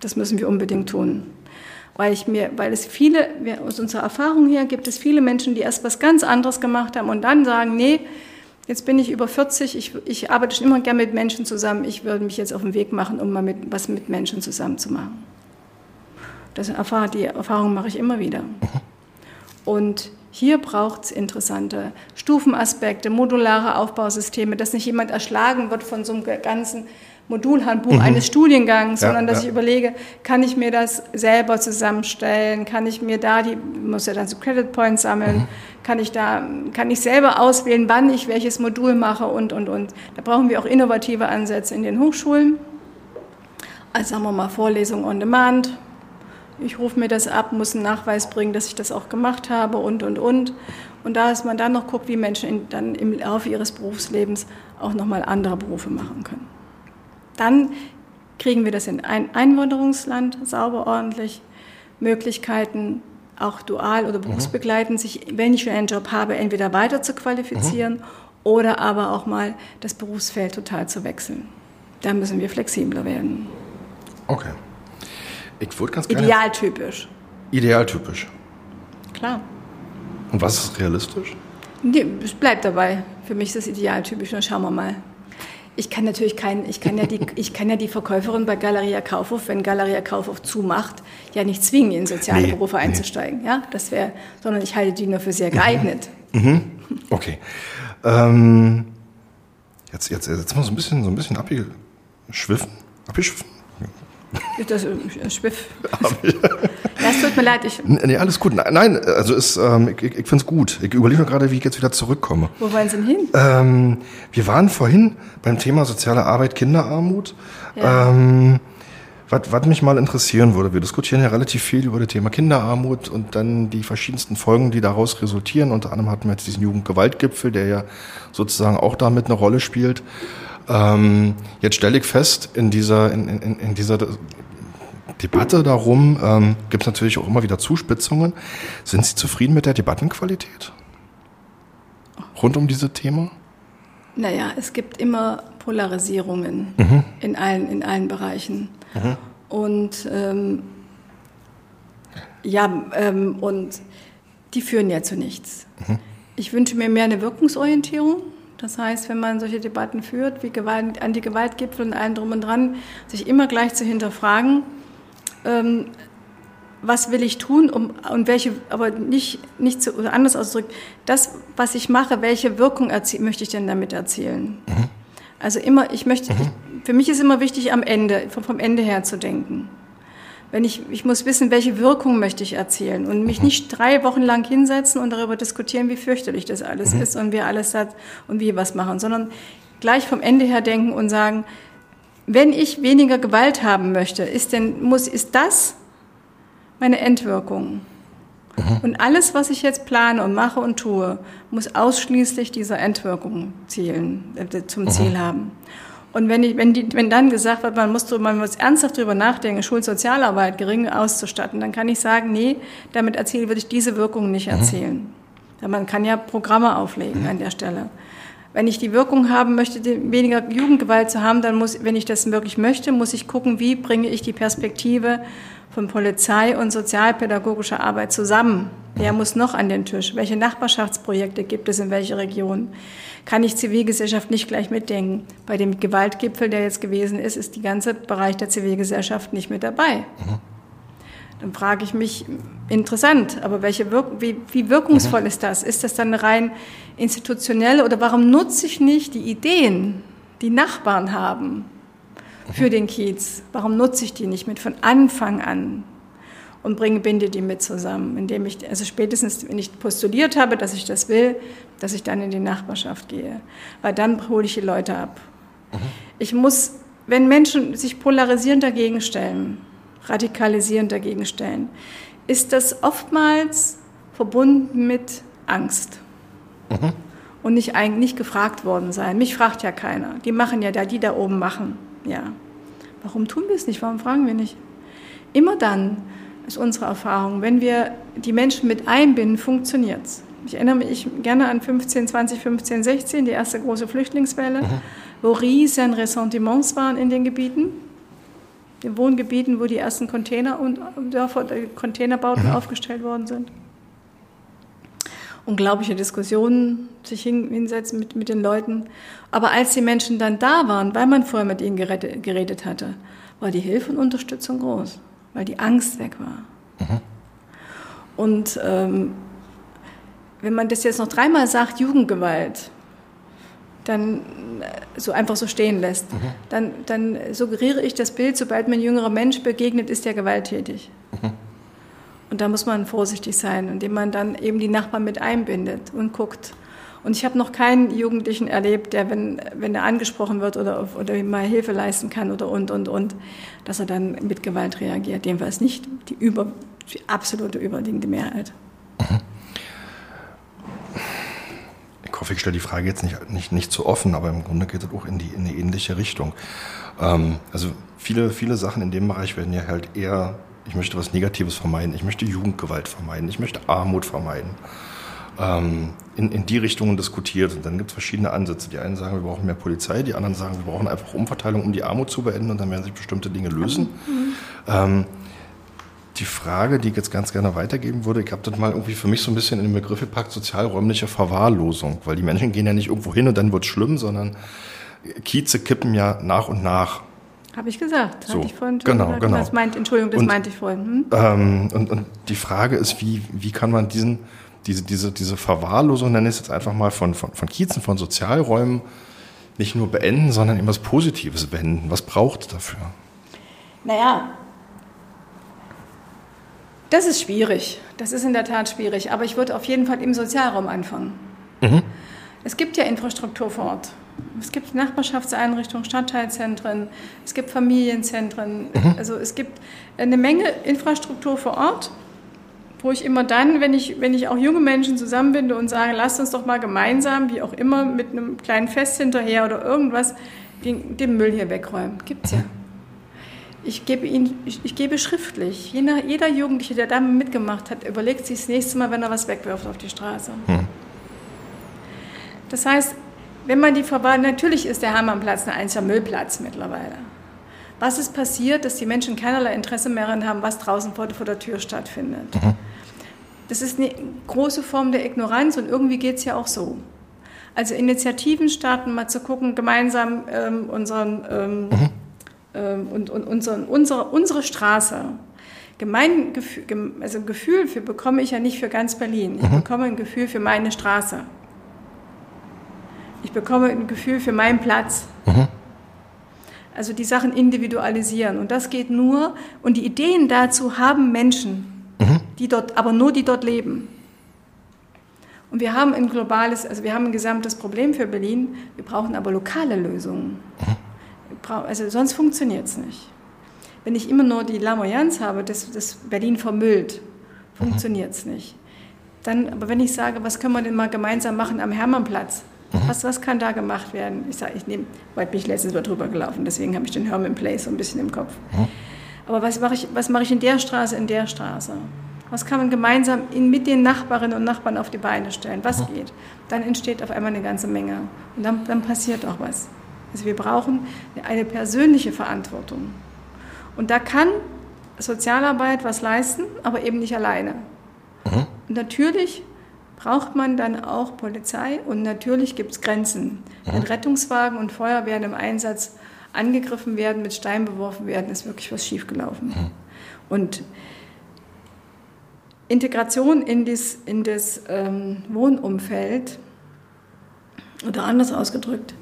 Das müssen wir unbedingt tun weil ich mir, weil es viele, aus unserer Erfahrung her gibt es viele Menschen, die erst was ganz anderes gemacht haben und dann sagen, nee, jetzt bin ich über 40, ich, ich arbeite schon immer gerne mit Menschen zusammen, ich würde mich jetzt auf den Weg machen, um mal mit, was mit Menschen zusammen zu machen. Das erfahre, die Erfahrung mache ich immer wieder. Und hier braucht es interessante Stufenaspekte, modulare Aufbausysteme, dass nicht jemand erschlagen wird von so einem ganzen Modulhandbuch mhm. eines Studiengangs, ja, sondern dass ja. ich überlege, kann ich mir das selber zusammenstellen, kann ich mir da die, muss ja dann so Credit Points sammeln, mhm. kann ich da, kann ich selber auswählen, wann ich welches Modul mache und, und, und. Da brauchen wir auch innovative Ansätze in den Hochschulen. Also sagen wir mal Vorlesung on Demand. Ich rufe mir das ab, muss einen Nachweis bringen, dass ich das auch gemacht habe und, und, und. Und da ist man dann noch guckt, wie Menschen in, dann im Laufe ihres Berufslebens auch nochmal andere Berufe machen können. Dann kriegen wir das in ein Einwanderungsland sauber, ordentlich. Möglichkeiten, auch dual oder berufsbegleitend, sich, wenn ich schon einen Job habe, entweder weiter zu qualifizieren mhm. oder aber auch mal das Berufsfeld total zu wechseln. Da müssen wir flexibler werden. Okay. Ich würde ganz gerne. Idealtypisch. Idealtypisch. Klar. Und was ist realistisch? Nee, es bleibt dabei. Für mich ist das idealtypisch. Dann schauen wir mal ich kann natürlich kein, ich kann ja die, ich kann ja die Verkäuferin bei Galeria Kaufhof, wenn Galeria Kaufhof zumacht, ja nicht zwingen, in soziale nee, Berufe einzusteigen. Nee. Ja, das wäre, sondern ich halte die nur für sehr geeignet. Mhm. Mhm. Okay. Ähm, jetzt, jetzt, jetzt mal so ein bisschen, so ein bisschen abgeschwiffen. Abgeschwiffen? Das äh, Schwiff. Ja, es tut mir leid. Ich nee, alles gut. Nein, also ist, ähm, ich, ich finde es gut. Ich überlege mir gerade, wie ich jetzt wieder zurückkomme. Wo wollen Sie denn hin? Ähm, wir waren vorhin beim Thema soziale Arbeit, Kinderarmut. Ja. Ähm, was, mich mal interessieren würde, wir diskutieren ja relativ viel über das Thema Kinderarmut und dann die verschiedensten Folgen, die daraus resultieren. Unter anderem hatten wir jetzt diesen Jugendgewaltgipfel, der ja sozusagen auch damit eine Rolle spielt. Ähm, jetzt stelle ich fest, in dieser, in, in, in dieser Debatte darum ähm, gibt es natürlich auch immer wieder Zuspitzungen. Sind Sie zufrieden mit der Debattenqualität rund um dieses Thema? Naja, es gibt immer Polarisierungen mhm. in, allen, in allen Bereichen. Mhm. Und ähm, ja, ähm, und die führen ja zu nichts. Mhm. Ich wünsche mir mehr eine Wirkungsorientierung. Das heißt, wenn man solche Debatten führt, wie Gewalt, Anti-Gewalt-Gipfel und allem drum und dran, sich immer gleich zu hinterfragen, ähm, was will ich tun, um, und welche, aber nicht, nicht zu, oder anders ausgedrückt, das, was ich mache, welche Wirkung möchte ich denn damit erzielen? Mhm. Also immer, ich möchte, mhm. ich, für mich ist immer wichtig, am Ende, vom, vom Ende her zu denken. Wenn ich, ich muss wissen, welche Wirkung möchte ich erzielen und mich mhm. nicht drei Wochen lang hinsetzen und darüber diskutieren, wie fürchterlich das alles mhm. ist und wie alles hat und wie was machen, sondern gleich vom Ende her denken und sagen, wenn ich weniger Gewalt haben möchte, ist denn, muss, ist das meine Endwirkung? Mhm. Und alles, was ich jetzt plane und mache und tue, muss ausschließlich dieser Endwirkung zielen, äh, zum mhm. Ziel haben. Und wenn, ich, wenn, die, wenn dann gesagt wird, man muss, man muss ernsthaft darüber nachdenken, Schulsozialarbeit gering auszustatten, dann kann ich sagen, nee, damit erzielen würde ich diese Wirkung nicht mhm. erzielen. Mhm. Man kann ja Programme auflegen mhm. an der Stelle. Wenn ich die Wirkung haben möchte, weniger Jugendgewalt zu haben, dann muss, wenn ich das wirklich möchte, muss ich gucken, wie bringe ich die Perspektive von Polizei und sozialpädagogischer Arbeit zusammen. Wer muss noch an den Tisch? Welche Nachbarschaftsprojekte gibt es in welcher Region? Kann ich Zivilgesellschaft nicht gleich mitdenken? Bei dem Gewaltgipfel, der jetzt gewesen ist, ist die ganze Bereich der Zivilgesellschaft nicht mit dabei. Mhm. Dann frage ich mich, interessant, aber welche Wirk wie, wie wirkungsvoll mhm. ist das? Ist das dann rein institutionell oder warum nutze ich nicht die Ideen, die Nachbarn haben für den Kiez? Warum nutze ich die nicht mit von Anfang an? Und bringe, binde die mit zusammen, indem ich, also spätestens, wenn ich postuliert habe, dass ich das will, dass ich dann in die Nachbarschaft gehe. Weil dann hole ich die Leute ab. Mhm. Ich muss, wenn Menschen sich polarisierend dagegen stellen, radikalisierend dagegen stellen, ist das oftmals verbunden mit Angst. Mhm. Und nicht, eigentlich nicht gefragt worden sein. Mich fragt ja keiner. Die machen ja da, die da oben machen. Ja. Warum tun wir es nicht? Warum fragen wir nicht? Immer dann, ist unsere Erfahrung. Wenn wir die Menschen mit einbinden, funktioniert es. Ich erinnere mich gerne an 15, 20, 15, 16, die erste große Flüchtlingswelle, mhm. wo riesen Ressentiments waren in den Gebieten, den Wohngebieten, wo die ersten Container und Dörfer, äh, Containerbauten mhm. aufgestellt worden sind. Unglaubliche Diskussionen, sich hinsetzen mit, mit den Leuten. Aber als die Menschen dann da waren, weil man vorher mit ihnen geredet, geredet hatte, war die Hilfe und Unterstützung groß weil die Angst weg war. Mhm. Und ähm, wenn man das jetzt noch dreimal sagt, Jugendgewalt, dann äh, so einfach so stehen lässt, mhm. dann, dann suggeriere ich das Bild, sobald mir ein jüngerer Mensch begegnet, ist der gewalttätig. Mhm. Und da muss man vorsichtig sein, indem man dann eben die Nachbarn mit einbindet und guckt, und ich habe noch keinen Jugendlichen erlebt, der, wenn, wenn er angesprochen wird oder, oder mal Hilfe leisten kann oder und, und, und, dass er dann mit Gewalt reagiert. Jedenfalls nicht die, über, die absolute überwiegende Mehrheit. Ich hoffe, ich stelle die Frage jetzt nicht, nicht, nicht zu offen, aber im Grunde geht es auch in die in eine ähnliche Richtung. Ähm, also viele, viele Sachen in dem Bereich werden ja halt eher, ich möchte was Negatives vermeiden, ich möchte Jugendgewalt vermeiden, ich möchte Armut vermeiden ähm, in, in die Richtungen diskutiert. Und dann gibt es verschiedene Ansätze. Die einen sagen, wir brauchen mehr Polizei, die anderen sagen, wir brauchen einfach Umverteilung, um die Armut zu beenden und dann werden sich bestimmte Dinge lösen. Mhm. Ähm, die Frage, die ich jetzt ganz gerne weitergeben würde, ich habe das mal irgendwie für mich so ein bisschen in den Begriff gepackt, sozialräumliche Verwahrlosung, weil die Menschen gehen ja nicht irgendwo hin und dann wird es schlimm, sondern Kieze kippen ja nach und nach. Habe ich gesagt. So, ich vorhin genau, genau. Das meint, Entschuldigung, das und, meinte ich vorhin. Hm? Ähm, und, und die Frage ist, wie, wie kann man diesen diese, diese, diese Verwahrlosung, nenne ich es jetzt einfach mal, von, von, von Kiezen, von Sozialräumen nicht nur beenden, sondern eben was Positives wenden. Was braucht es dafür? Naja, das ist schwierig. Das ist in der Tat schwierig. Aber ich würde auf jeden Fall im Sozialraum anfangen. Mhm. Es gibt ja Infrastruktur vor Ort. Es gibt Nachbarschaftseinrichtungen, Stadtteilzentren, es gibt Familienzentren. Mhm. Also es gibt eine Menge Infrastruktur vor Ort wo ich immer dann, wenn ich, wenn ich auch junge Menschen zusammenbinde und sage, lasst uns doch mal gemeinsam, wie auch immer, mit einem kleinen Fest hinterher oder irgendwas, den, Müll hier wegräumen. Gibt's ja. Ich gebe, ihn, ich, ich gebe schriftlich. Jeder, jeder Jugendliche, der da mitgemacht hat, überlegt sich das nächste Mal, wenn er was wegwirft auf die Straße. Hm. Das heißt, wenn man die Verwahrung, natürlich ist der Hermannplatz ein einzelner Müllplatz mittlerweile. Was ist passiert, dass die Menschen keinerlei Interesse mehr daran haben, was draußen vor, vor der Tür stattfindet? Mhm. Das ist eine große Form der Ignoranz und irgendwie geht es ja auch so. Also Initiativen starten, mal zu gucken, gemeinsam ähm, unseren, ähm, mhm. ähm, und, und unseren, unsere, unsere Straße. Also ein Gefühl für bekomme ich ja nicht für ganz Berlin. Ich mhm. bekomme ein Gefühl für meine Straße. Ich bekomme ein Gefühl für meinen Platz. Mhm. Also die Sachen individualisieren. Und das geht nur, und die Ideen dazu haben Menschen die dort, aber nur die dort leben. Und wir haben ein globales, also wir haben ein gesamtes Problem für Berlin, wir brauchen aber lokale Lösungen. Also sonst funktioniert es nicht. Wenn ich immer nur die Lamoyanz habe, dass das Berlin vermüllt, funktioniert es nicht. Dann, aber wenn ich sage, was können wir denn mal gemeinsam machen am Hermannplatz? Was, was kann da gemacht werden? Ich sage, ich nehme, weil bin ich letztens mal drüber gelaufen, deswegen habe ich den Herman Place so ein bisschen im Kopf. Aber was mache ich, was mache ich in der Straße, in der Straße? Was kann man gemeinsam in, mit den Nachbarinnen und Nachbarn auf die Beine stellen? Was mhm. geht? Dann entsteht auf einmal eine ganze Menge. Und dann, dann passiert auch was. Also wir brauchen eine persönliche Verantwortung. Und da kann Sozialarbeit was leisten, aber eben nicht alleine. Mhm. Und natürlich braucht man dann auch Polizei und natürlich gibt es Grenzen. Mhm. Wenn Rettungswagen und Feuerwehren im Einsatz angegriffen werden, mit Steinen beworfen werden, ist wirklich was schiefgelaufen. Mhm. Und Integration in das, in das ähm, Wohnumfeld oder anders ausgedrückt,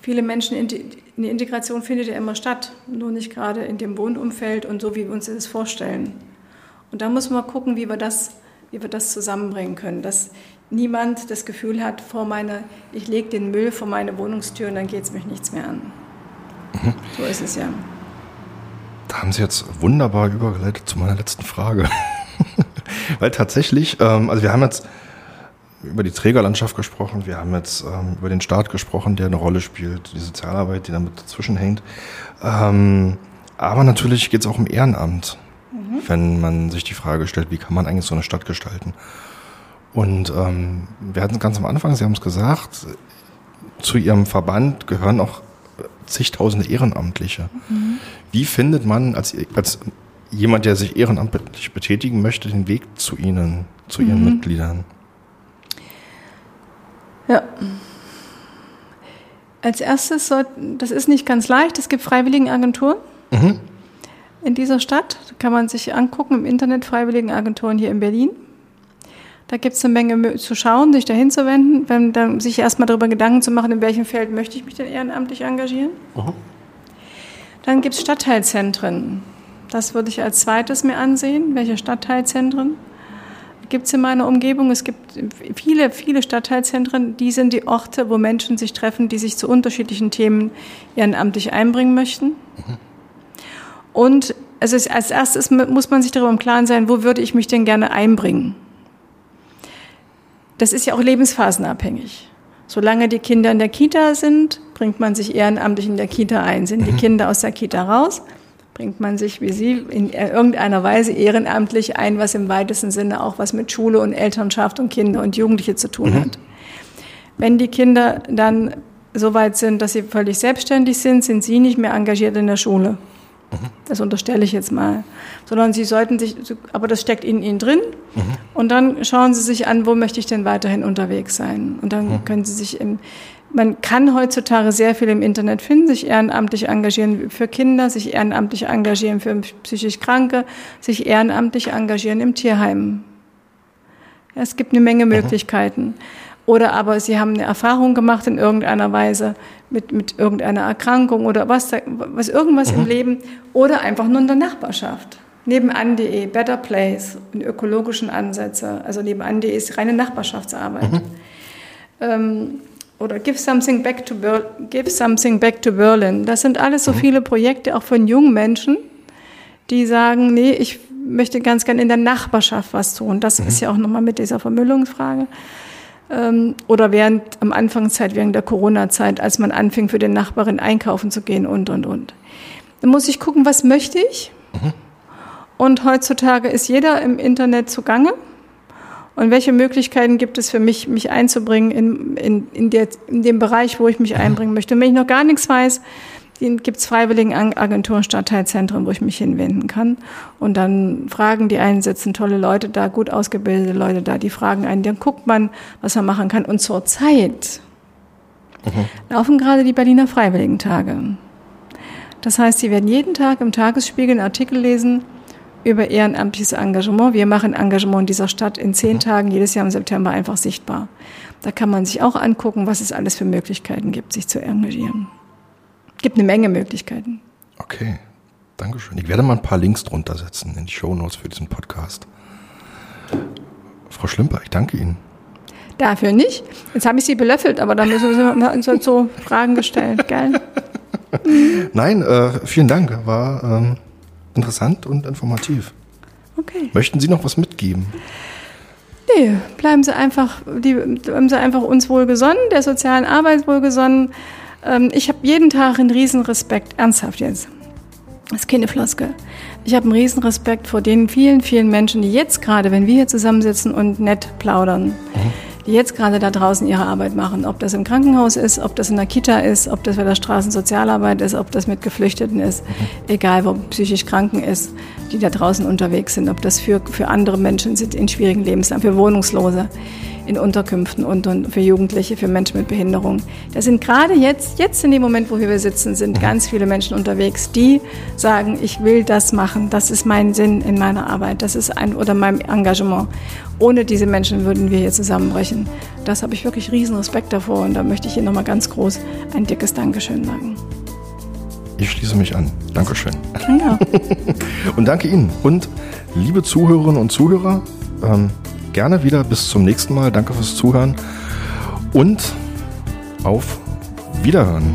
viele Menschen, eine Integration findet ja immer statt, nur nicht gerade in dem Wohnumfeld und so, wie wir uns das vorstellen. Und da muss man gucken, wie wir das, wie wir das zusammenbringen können, dass niemand das Gefühl hat, vor meine, ich lege den Müll vor meine Wohnungstür und dann geht es mich nichts mehr an. Mhm. So ist es ja. Da haben Sie jetzt wunderbar übergeleitet zu meiner letzten Frage. Weil tatsächlich, ähm, also wir haben jetzt über die Trägerlandschaft gesprochen, wir haben jetzt ähm, über den Staat gesprochen, der eine Rolle spielt, die Sozialarbeit, die damit dazwischen hängt. Ähm, aber natürlich geht es auch um Ehrenamt, mhm. wenn man sich die Frage stellt, wie kann man eigentlich so eine Stadt gestalten. Und ähm, wir hatten es ganz am Anfang, Sie haben es gesagt, zu Ihrem Verband gehören auch zigtausende Ehrenamtliche. Mhm. Wie findet man als, als jemand, der sich ehrenamtlich betätigen möchte, den Weg zu Ihnen, zu Ihren mhm. Mitgliedern? Ja. Als erstes, soll, das ist nicht ganz leicht, es gibt Freiwilligenagenturen mhm. in dieser Stadt. Da kann man sich angucken im Internet, Freiwilligenagenturen hier in Berlin. Da gibt es eine Menge zu schauen, sich dahin zu wenden, wenn, dann sich erstmal darüber Gedanken zu machen, in welchem Feld möchte ich mich denn ehrenamtlich engagieren. Mhm. Dann gibt es Stadtteilzentren. Das würde ich als zweites mir ansehen. Welche Stadtteilzentren gibt es in meiner Umgebung? Es gibt viele, viele Stadtteilzentren. Die sind die Orte, wo Menschen sich treffen, die sich zu unterschiedlichen Themen ehrenamtlich einbringen möchten. Und also als erstes muss man sich darüber im Klaren sein, wo würde ich mich denn gerne einbringen? Das ist ja auch lebensphasenabhängig. Solange die Kinder in der Kita sind, bringt man sich ehrenamtlich in der Kita ein. Sind die mhm. Kinder aus der Kita raus, bringt man sich wie Sie in irgendeiner Weise ehrenamtlich ein, was im weitesten Sinne auch was mit Schule und Elternschaft und Kinder und Jugendliche zu tun mhm. hat. Wenn die Kinder dann so weit sind, dass sie völlig selbstständig sind, sind sie nicht mehr engagiert in der Schule. Mhm. Das unterstelle ich jetzt mal. Sondern sie sollten sich, aber das steckt in ihnen drin. Mhm. Und dann schauen sie sich an, wo möchte ich denn weiterhin unterwegs sein. Und dann mhm. können sie sich im, man kann heutzutage sehr viel im Internet finden, sich ehrenamtlich engagieren für Kinder, sich ehrenamtlich engagieren für psychisch Kranke, sich ehrenamtlich engagieren im Tierheim. Ja, es gibt eine Menge mhm. Möglichkeiten. Oder aber sie haben eine Erfahrung gemacht in irgendeiner Weise mit, mit irgendeiner Erkrankung oder was, was irgendwas mhm. im Leben oder einfach nur in der Nachbarschaft. Nebenan.de, Better Place in ökologischen Ansätze. Also nebenan.de ist reine Nachbarschaftsarbeit. Mhm. Ähm, oder Give Something Back to Ber Give Something Back to Berlin. Das sind alles so mhm. viele Projekte auch von jungen Menschen, die sagen, nee, ich möchte ganz gerne in der Nachbarschaft was tun. Das mhm. ist ja auch nochmal mit dieser Vermüllungsfrage. Ähm, oder während am Anfangszeit, während der Corona-Zeit, als man anfing, für den Nachbarin einkaufen zu gehen und, und, und. Dann muss ich gucken, was möchte ich? Mhm. Und heutzutage ist jeder im Internet zugange. Und welche Möglichkeiten gibt es für mich, mich einzubringen in, in, in, der, in dem Bereich, wo ich mich einbringen möchte? Und wenn ich noch gar nichts weiß, gibt es Freiwilligenagenturen, Stadtteilzentren, wo ich mich hinwenden kann. Und dann fragen die einen, sitzen tolle Leute da, gut ausgebildete Leute da, die fragen einen, dann guckt man, was man machen kann. Und zur Zeit mhm. laufen gerade die Berliner Freiwilligentage. Das heißt, Sie werden jeden Tag im Tagesspiegel einen Artikel lesen über ehrenamtliches Engagement. Wir machen Engagement in dieser Stadt in zehn mhm. Tagen, jedes Jahr im September einfach sichtbar. Da kann man sich auch angucken, was es alles für Möglichkeiten gibt, sich zu engagieren gibt eine Menge Möglichkeiten. Okay, Dankeschön. Ich werde mal ein paar Links drunter setzen in die Show Notes für diesen Podcast. Frau Schlimper, ich danke Ihnen. Dafür nicht. Jetzt habe ich Sie belöffelt, aber da müssen wir uns halt so Fragen gestellt, gell? Nein, äh, vielen Dank. War ähm, interessant und informativ. Okay. Möchten Sie noch was mitgeben? Nee, bleiben Sie einfach, die, bleiben Sie einfach uns wohlgesonnen, der sozialen Arbeit wohlgesonnen. Ähm, ich habe jeden Tag einen Riesenrespekt, ernsthaft jetzt. Das ist keine Floskel. Ich habe einen Riesenrespekt vor den vielen, vielen Menschen, die jetzt gerade, wenn wir hier zusammensitzen und nett plaudern, mhm. Die jetzt gerade da draußen ihre Arbeit machen. Ob das im Krankenhaus ist, ob das in der Kita ist, ob das bei der Straßensozialarbeit ist, ob das mit Geflüchteten ist, mhm. egal wo psychisch Kranken ist, die da draußen unterwegs sind, ob das für, für andere Menschen sind in schwierigen Lebenslagen, für Wohnungslose in Unterkünften und, und für Jugendliche, für Menschen mit Behinderung. Da sind gerade jetzt, jetzt in dem Moment, wo wir sitzen, sind ganz viele Menschen unterwegs, die sagen, ich will das machen, das ist mein Sinn in meiner Arbeit, das ist ein oder mein Engagement. Ohne diese Menschen würden wir hier zusammenbrechen. Das habe ich wirklich riesen Respekt davor und da möchte ich Ihnen nochmal ganz groß ein dickes Dankeschön sagen. Ich schließe mich an. Dankeschön. Ja. und danke Ihnen. Und liebe Zuhörerinnen und Zuhörer, ähm, gerne wieder bis zum nächsten Mal. Danke fürs Zuhören und auf Wiederhören.